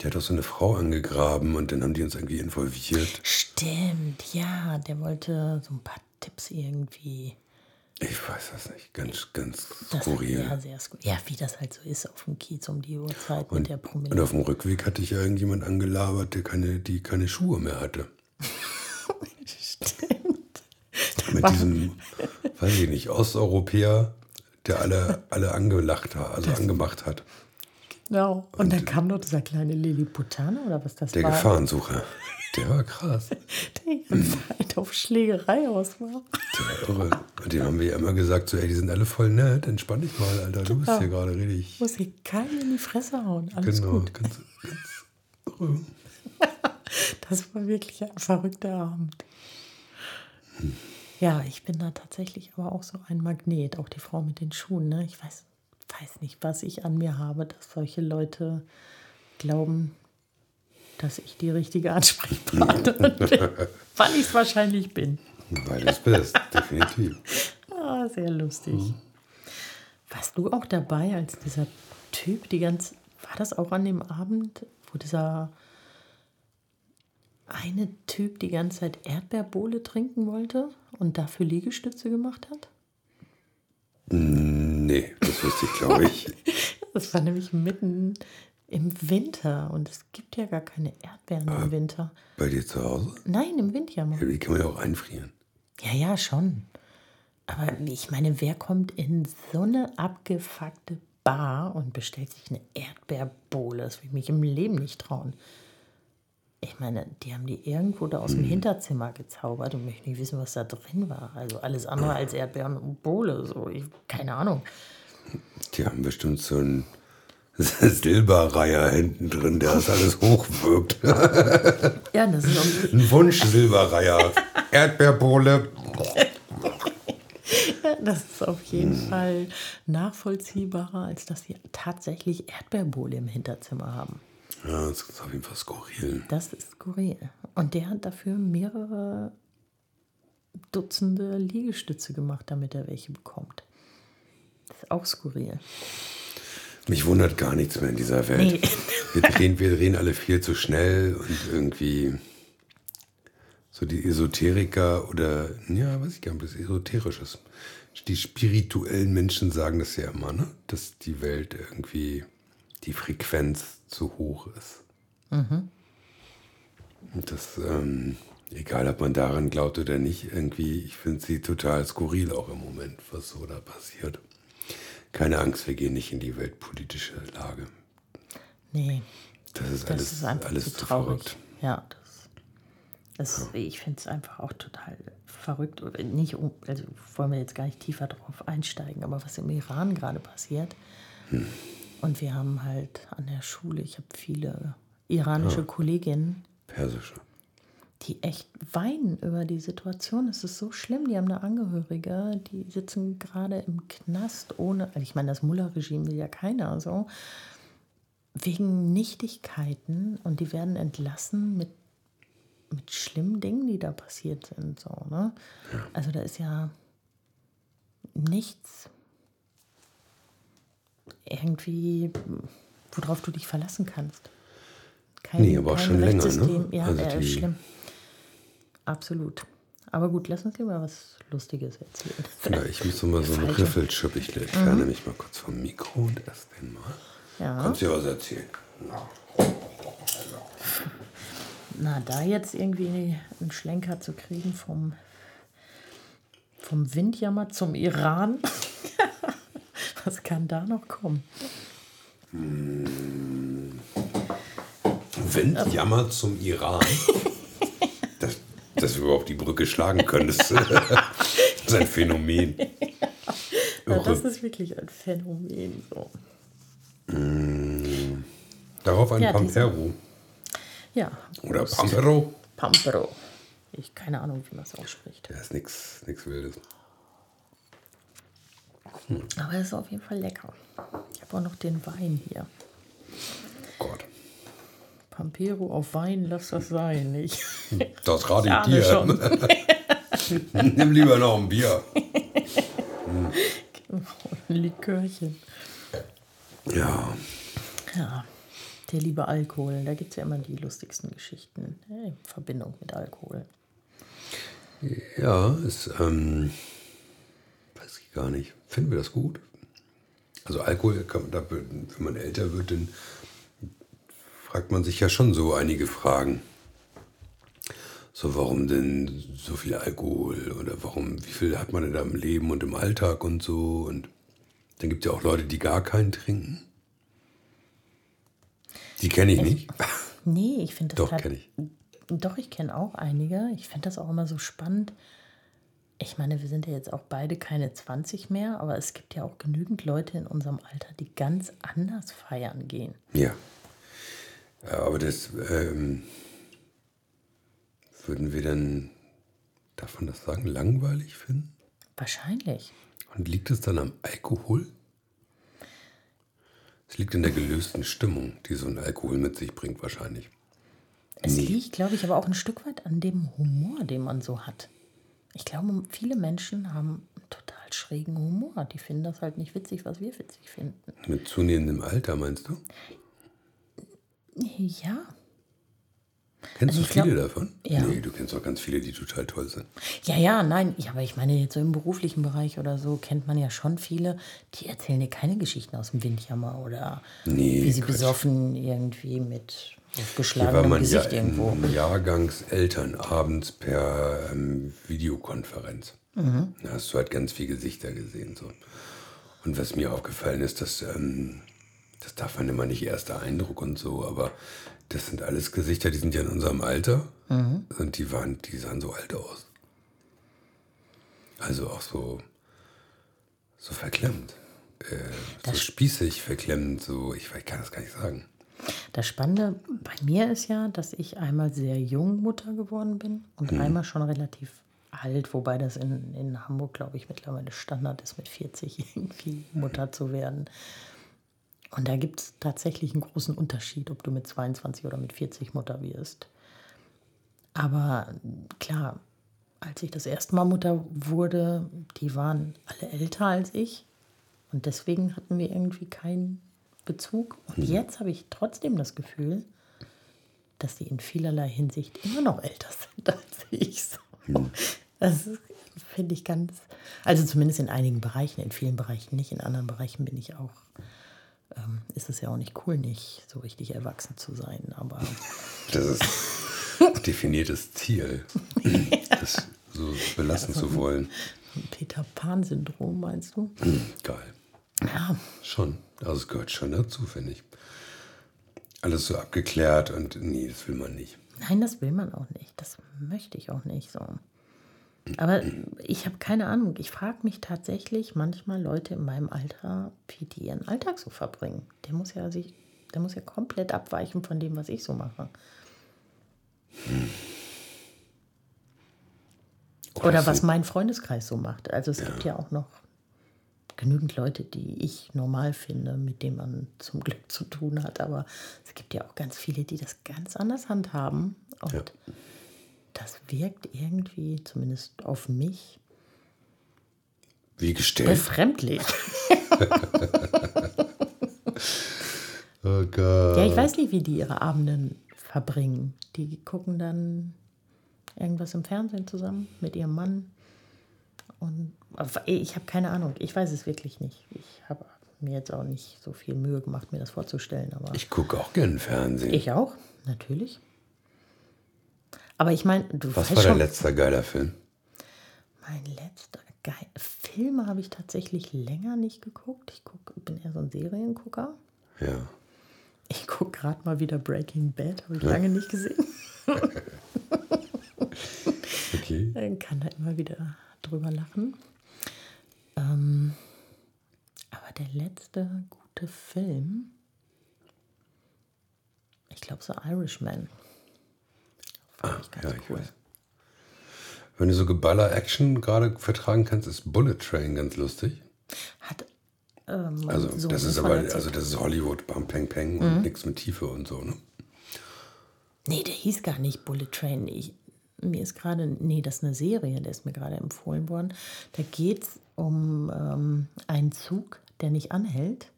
Der hat auch so eine Frau angegraben und dann haben die uns irgendwie involviert. Stimmt, ja, der wollte so ein paar Tipps irgendwie. Ich weiß das nicht. Ganz, ganz Das skurril. Ja, sehr skurril. Ja, wie das halt so ist auf dem Kiez um die Uhrzeit mit Und, der und Prominenz. auf dem Rückweg hatte ich ja irgendjemand angelabert, der keine, die keine Schuhe mehr hatte. [laughs] Stimmt. Mit diesem, weiß ich nicht, Osteuropäer, der alle, alle angelacht hat, also angemacht hat. Genau. Und dann kam noch dieser kleine Lilliputaner oder was das Der war. Gefahrensucher. [laughs] Der war krass. Der ganze Zeit auf Schlägerei aus war. Der war irre. Und dem haben wir ja immer gesagt, so, ey, die sind alle voll nett, entspann dich mal, Alter, du bist hier gerade richtig. Muss ich keinen in die Fresse hauen. Alles Genau, gut. ganz, ganz irre. [laughs] Das war wirklich ein verrückter Abend. Ja, ich bin da tatsächlich aber auch so ein Magnet, auch die Frau mit den Schuhen. Ne? Ich weiß, weiß nicht, was ich an mir habe, dass solche Leute glauben, dass ich die richtige Ansprechpartnerin [laughs] bin. Weil ich es wahrscheinlich bin. Weil du es bist, definitiv. [laughs] Ah, sehr lustig. Warst du auch dabei, als dieser Typ die ganze. War das auch an dem Abend, wo dieser eine Typ die ganze Zeit Erdbeerbohle trinken wollte und dafür Liegestütze gemacht hat? Nee, das wusste ich, glaube ich. [laughs] Das war nämlich mitten im Winter und es gibt ja gar keine Erdbeeren im Winter. Bei dir zu Hause? Nein, im Winterjahr. Ja, die kann man ja auch einfrieren. Ja, ja, schon. Aber ich meine, wer kommt in so eine abgefuckte Bar und bestellt sich eine Erdbeerbohle? Das würde ich mich im Leben nicht trauen. Ich meine, die haben die irgendwo da aus dem Hinterzimmer gezaubert und möchte nicht wissen, was da drin war. Also alles andere als Erdbeeren und Bohle. So, ich, keine Ahnung. Die haben bestimmt so einen [laughs] Silberreiher hinten drin, der das alles hochwirkt. [laughs] Ja, das ist auch, Ein Wunsch-Silberreiher. [laughs] Erdbeerbohle. das ist auf jeden Fall nachvollziehbarer, als dass sie tatsächlich Erdbeerbohle im Hinterzimmer haben. Ja, das ist auf jeden Fall skurril. Das ist skurril. Und der hat dafür mehrere Dutzende Liegestütze gemacht, damit er welche bekommt. Das ist auch skurril. Mich wundert gar nichts mehr in dieser Welt. Nee. [laughs] Wir, drehen, wir drehen alle viel zu schnell und irgendwie so die Esoteriker oder, ja, weiß ich gar nicht, was Esoterisches. Die spirituellen Menschen sagen das ja immer, ne? dass die Welt irgendwie, die Frequenz zu hoch ist. Und das, ähm, egal ob man daran glaubt oder nicht, irgendwie, ich finde sie total skurril auch im Moment, was so da passiert. Keine Angst, wir gehen nicht in die weltpolitische Lage. Nee, Das ist das alles, ist einfach alles zu traurig. verrückt. Ja, das, das, ich finde es einfach auch total verrückt. Nicht, also wollen wir jetzt gar nicht tiefer drauf einsteigen, aber was im Iran gerade passiert. Hm. Und wir haben halt an der Schule, ich habe viele iranische Kolleginnen, Persische. Die echt weinen über die Situation. Es ist so schlimm. Die haben eine Angehörige, die sitzen gerade im Knast ohne, also ich meine, das Mullah-Regime will ja keiner so, wegen Nichtigkeiten und die werden entlassen mit, mit schlimmen Dingen, die da passiert sind. So, ne? Also da ist ja nichts irgendwie, worauf du dich verlassen kannst. Kein, Nee, aber auch schon länger, ne? Ja, Also äh, die- schlimm. Absolut. Aber gut, lass uns lieber was Lustiges erzählen. Ja, ich muss mal so einen. Riffelchip. Ich entferne mich mal kurz vom Mikro und esse den mal. Ja. Kannst du dir was erzählen? Na, da jetzt irgendwie einen Schlenker zu kriegen vom, vom Windjammer zum Iran. [laughs] was kann da noch kommen? Windjammer zum Iran. [laughs] dass, wir überhaupt die Brücke schlagen können, das ist ein Phänomen. Ja, das ist wirklich ein Phänomen. So. Darauf ein Ja, Pampero. Ja. Oder. Pampero. Pampero. Ich keine Ahnung, wie man es ausspricht. Ja, ist nichts Wildes. Aber es ist auf jeden Fall lecker. Ich habe auch noch den Wein hier. Pampero auf Wein, lass das sein. Ich, [laughs] Das [laughs] rate ich dir. [laughs] Nimm lieber noch ein Bier. ein Likörchen. Ja. Ja, der liebe Alkohol. Da gibt es ja immer die lustigsten Geschichten äh, in Verbindung mit Alkohol. Ja, ist, ähm, weiß ich gar nicht. Finden wir das gut? Also Alkohol, kann, da, wenn man älter wird, dann fragt man sich ja schon so einige Fragen. So, warum denn so viel Alkohol? Oder warum, wie viel hat man denn da im Leben und im Alltag und so? Und dann gibt es ja auch Leute, die gar keinen trinken. Die kenne ich nicht. Nee, ich finde das Doch, kenne ich. Doch, ich kenne auch einige. Ich finde das auch immer so spannend. Ich meine, wir sind ja jetzt auch beide keine 20 mehr, aber es gibt ja auch genügend Leute in unserem Alter, die ganz anders feiern gehen. Ja. Ja, Aber das ähm, würden wir dann, darf man das sagen, langweilig finden? Wahrscheinlich. Und liegt es dann am Alkohol? Es liegt in der gelösten Stimmung, die so ein Alkohol mit sich bringt, wahrscheinlich. Es Nee. liegt, glaube ich, aber auch ein Stück weit an dem Humor, den man so hat. Ich glaube, viele Menschen haben einen total schrägen Humor. Die finden das halt nicht witzig, was wir witzig finden. Mit zunehmendem Alter, meinst du? Ja, Kennst Also du ich glaub- viele davon? Ja. Nee, du kennst auch ganz viele, die total toll sind. Ja, ja, nein, ja, aber ich meine, jetzt so im beruflichen Bereich oder so kennt man ja schon viele, die erzählen dir keine Geschichten aus dem Windjammer oder Nee, wie sie Quatsch. besoffen irgendwie mit aufgeschlagenem man ja Gesicht irgendwo. in Jahrgangseltern abends per ähm, Videokonferenz. Mhm. Da hast du halt ganz viele Gesichter gesehen. So. Und was mir aufgefallen ist, dass ähm, das darf man immer nicht erster Eindruck und so, aber das sind alles Gesichter, die sind ja in unserem Alter Mhm. und die waren, die sahen so alt aus. Also auch so, so verklemmt. Äh, so spießig verklemmt, so, ich, ich kann das gar nicht sagen. Das Spannende bei mir ist ja, dass ich einmal sehr jung Mutter geworden bin und Mhm. einmal schon relativ alt, wobei das in, in Hamburg, glaube ich, mittlerweile Standard ist, mit 40 [laughs] irgendwie Mutter zu werden. Und da gibt es tatsächlich einen großen Unterschied, ob du mit 22 oder mit 40 Mutter wirst. Aber klar, als ich das erste Mal Mutter wurde, die waren alle älter als ich. Und deswegen hatten wir irgendwie keinen Bezug. Und jetzt habe ich trotzdem das Gefühl, dass die in vielerlei Hinsicht immer noch älter sind [laughs] als ich. So. Das ist- finde ich ganz, also zumindest in einigen Bereichen, in vielen Bereichen nicht, in anderen Bereichen bin ich auch, ähm, ist es ja auch nicht cool, nicht so richtig erwachsen zu sein. Aber Das ist definiertes Ziel, [laughs] das so belassen zu wollen. Peter Pan-Syndrom, meinst du? Geil. Ja, Schon. Also es gehört schon dazu, finde ich. Alles so abgeklärt und nee, das will man nicht. Nein, das will man auch nicht. Das möchte ich auch nicht so. Aber ich habe keine Ahnung. Ich frage mich tatsächlich manchmal Leute in meinem Alter, wie die ihren Alltag so verbringen. Der muss ja sich, der muss ja komplett abweichen von dem, was ich so mache. Oder das was mein Freundeskreis so macht. Also es gibt ja auch noch genügend Leute, die ich normal finde, mit denen man zum Glück zu tun hat. Aber es gibt ja auch ganz viele, die das ganz anders handhaben. Und Ja. Das wirkt irgendwie, zumindest auf mich, Wie gestellt. befremdlich. [laughs] Oh Gott. Ja, ich weiß nicht, wie die ihre Abenden verbringen. Die gucken dann irgendwas im Fernsehen zusammen mit ihrem Mann. Und ich habe keine Ahnung. Ich weiß es wirklich nicht. Ich habe mir jetzt auch nicht so viel Mühe gemacht, mir das vorzustellen. Aber Ich gucke auch gern Fernsehen. ich auch, natürlich. Aber ich meine, du Was war schon, letzte geiler Film? mein letzter geil. Filme habe ich tatsächlich länger nicht geguckt. Ich guck, bin eher so ein Seriengucker. Ja. Ich gucke gerade mal wieder Breaking Bad, habe ich lange nicht gesehen. [laughs] Okay. Dann kann da immer wieder drüber lachen. Ähm, aber der letzte gute Film, ich glaube so Irishman. Ich ganz Ah, Ja, ich cool. weiß. Wenn du so Geballer-Action gerade vertragen kannst, ist Bullet Train ganz lustig. Hat ähm, Also so das ist aber, also das ist Hollywood, Bam Peng Peng Mhm. und nichts mit Tiefe und so, ne? Nee, der hieß gar nicht Bullet Train. Ich, mir ist gerade, nee, das ist eine Serie, der ist mir gerade empfohlen worden. Da geht es um ähm, einen Zug, der nicht anhält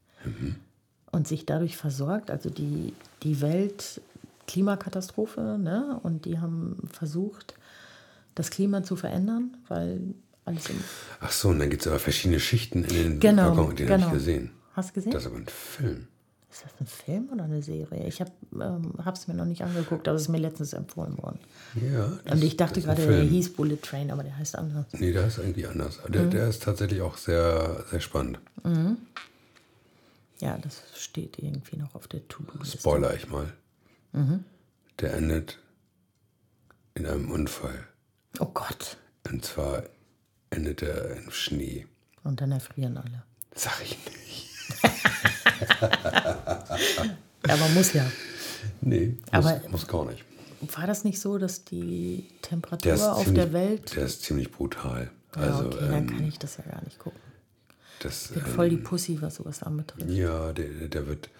und sich dadurch versorgt. Also die, die Welt, Klimakatastrophe, ne? Und die haben versucht, das Klima zu verändern, weil alles im. Ach so, und dann gibt es aber verschiedene Schichten in den Genau, Waggon, den habe genau. ich gesehen. Hast du gesehen? Das ist aber ein Film. ist das ein Film oder eine Serie? Ich habe es mir noch nicht angeguckt, aber es ist mir letztens empfohlen worden. Ja. das- Und ich dachte gerade, der hieß Bullet Train, aber der heißt anders. Nee, der ist irgendwie anders. Der, Mhm. der ist tatsächlich auch sehr, sehr spannend. Ja, das steht irgendwie noch auf der To-Do-Liste. Spoiler ich mal. Mhm. Der endet in einem Unfall. Oh Gott. Und zwar endet er im Schnee. Und dann erfrieren alle. Sag ich nicht. [laughs] Aber muss ja. Nee, muss, Aber- muss gar nicht. War das nicht so, dass die Temperatur Der auf ziemlich, der Welt. der ist ziemlich brutal. Ja, Also, okay, dann ähm, kann ich das ja gar nicht gucken. das, Ich bin ähm, voll die Pussy, was sowas anbetrifft. Ja, der, der wird,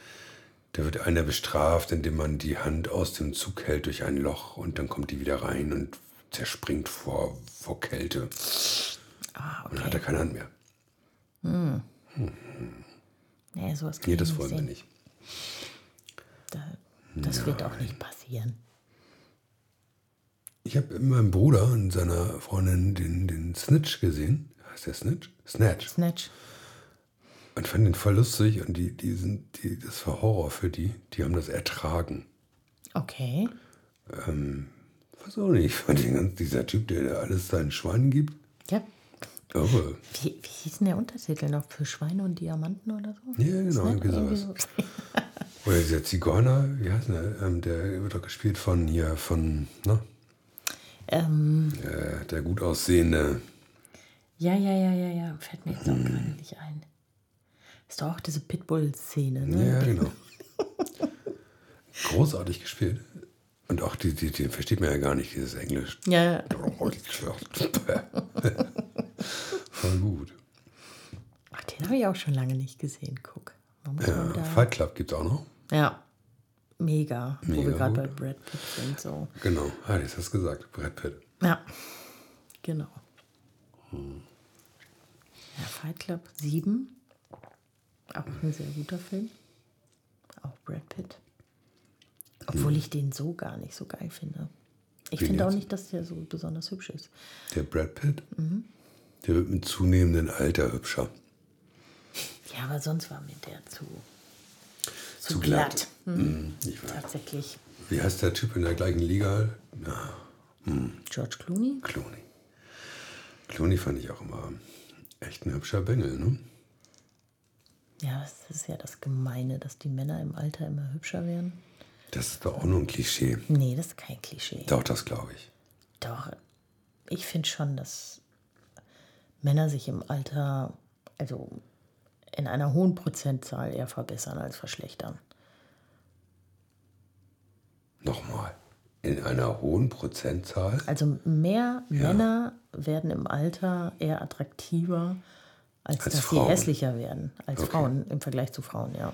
der wird einer bestraft, indem man die Hand aus dem Zug hält durch ein Loch und dann kommt die wieder rein und zerspringt vor, vor Kälte. Ah, Und dann hat okay. er keine Hand mehr. Nee, sowas kann Nee, das wollen wir sehen. nicht. Da, das wird auch nicht passieren. Ich habe mit meinem Bruder und seiner Freundin den, den Snitch gesehen. Heißt der Snitch? Snatch. Snatch. Und fand den voll lustig und die, die sind, die, das war Horror für die. Die haben das ertragen. Okay. Weiß auch nicht. [laughs] Ich fand den ganz, dieser Typ, der alles seinen Schweinen gibt. Ja. Irre. Wie, wie hieß denn der Untertitel noch? Für Schweine und Diamanten oder so? Ja, genau, irgendwie sowas. [laughs] Oder dieser Zigeuner, wie heißt der? Ähm, der wird doch gespielt von hier, von, ne? ähm, Äh, der gut aussehende. ja, ja, ja, ja, ja. Fällt mir jetzt auch gerade nicht ein. Ist doch auch diese Pitbull-Szene, ne? Ja, genau. Großartig gespielt. Und auch die, die, den versteht man ja gar nicht, dieses Englisch. Ja, ja. [laughs] Voll gut. Ach, den habe ich auch schon lange nicht gesehen. Guck. Ja, Fight Club gibt es auch noch. ja. Mega. Wo wir Mega gerade bei. Brad Pitt sind. So. Genau. Ah, das hast du gesagt. Brad Pitt. Ja. Genau. Ja, Fight Club 7. Auch ein sehr guter Film. Auch Brad Pitt. Obwohl ich den so gar nicht so geil finde. Ich Wen finde auch jetzt? nicht, dass der so besonders hübsch ist. Der Brad Pitt, Mhm. der wird mit zunehmendem Alter hübscher. Ja, aber sonst war mir der zu, zu, Zu glatt. glatt. Hm, Hm, Ich weiß. tatsächlich. Wie heißt der Typ in der gleichen Liga? Ja, George Clooney? Clooney. Clooney fand ich auch immer echt ein hübscher Bengel, ne? Ja, das ist ja das Gemeine, dass die Männer im Alter immer hübscher werden. Das ist doch auch nur ein Klischee. Nee, das ist kein Klischee. Doch, das glaube ich. Doch, ich finde schon, dass Männer sich im Alter, also in einer hohen Prozentzahl eher verbessern als verschlechtern. Nochmal. In einer hohen Prozentzahl? Also mehr Männer werden im Alter eher attraktiver, als, Als dass Frauen. sie hässlicher werden. Als Okay. Frauen im Vergleich zu Frauen, ja.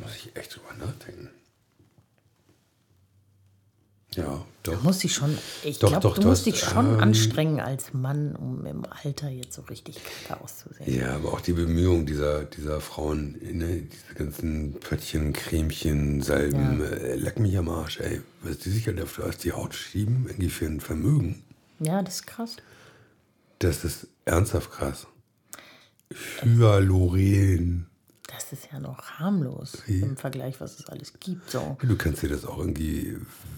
Muss ich echt drüber nachdenken. Ja, Da doch. muss ich schon, ich Doch, glaube, doch, du du musst dich schon ähm, anstrengen als Mann, um im Alter jetzt so richtig kacke auszusehen. Ja, aber auch die Bemühungen dieser, dieser Frauen, ne, diese ganzen Pöttchen, Cremchen, Salben, Ja. äh, leck mich am Arsch, ey. Was die sich halt auf die Haut schieben, irgendwie für ein Vermögen. Ja, das ist krass. Das ist ernsthaft krass. Hyaluron. Das ist ja noch harmlos im Vergleich, was es alles gibt. So. Du kannst dir das auch irgendwie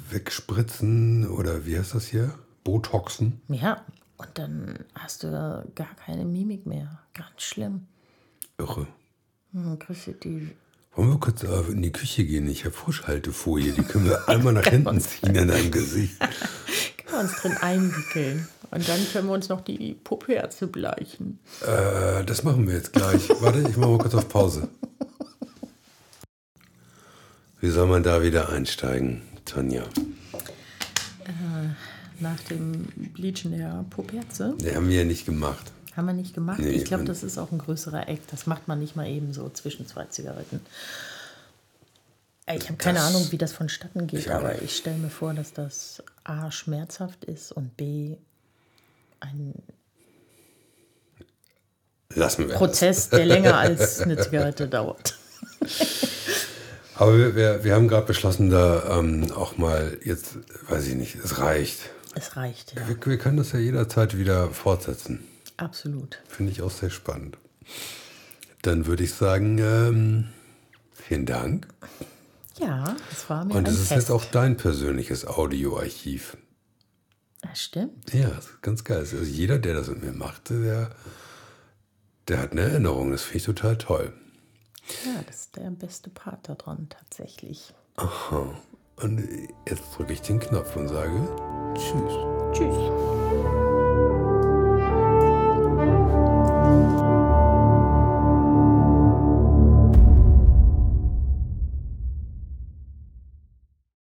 wegspritzen oder wie heißt das hier? Botoxen. Ja, und dann hast du gar keine Mimik mehr. Ganz schlimm. Irre. Hm, die Wollen wir kurz äh, in die Küche gehen? Ich habe Frischhaltefolie, die können wir einmal nach [laughs] hinten ziehen in deinem Gesicht. [laughs] können wir uns drin einwickeln. Und dann können wir uns noch die Puppherze bleichen. Äh, das machen wir jetzt gleich. [laughs] Warte, ich mache mal kurz auf Pause. Wie soll man da wieder einsteigen, Tanja? Nach dem Bleachen der Puppherze. Die haben wir ja nicht gemacht. Haben wir nicht gemacht. Nee, ich glaube, das ist auch ein größerer Eck. Das macht man nicht mal eben so zwischen zwei Zigaretten. Äh, Ich habe keine Das- Ahnung, wie das vonstatten geht, Ich aber ich stelle mir vor, dass das A schmerzhaft ist und B ein Lassen wir. Prozess, der länger als [laughs] eine Zigarette dauert. [laughs] Aber wir, wir, wir haben gerade beschlossen, da ähm, auch mal jetzt, weiß ich nicht, es reicht. Es reicht, ja. Wir, wir können das ja jederzeit wieder fortsetzen. Absolut. Finde ich auch sehr spannend. Dann würde ich sagen, ähm, vielen Dank. Ja, es war mir Und es ist Fest. jetzt auch dein persönliches Audioarchiv. Ah, stimmt. Ja, ganz geil. Also jeder, der das mit mir macht, der, der hat eine Erinnerung. Das finde ich total toll. Ja, das ist der beste Part daran tatsächlich. Aha. Und jetzt drücke ich den Knopf und sage Tschüss. Tschüss.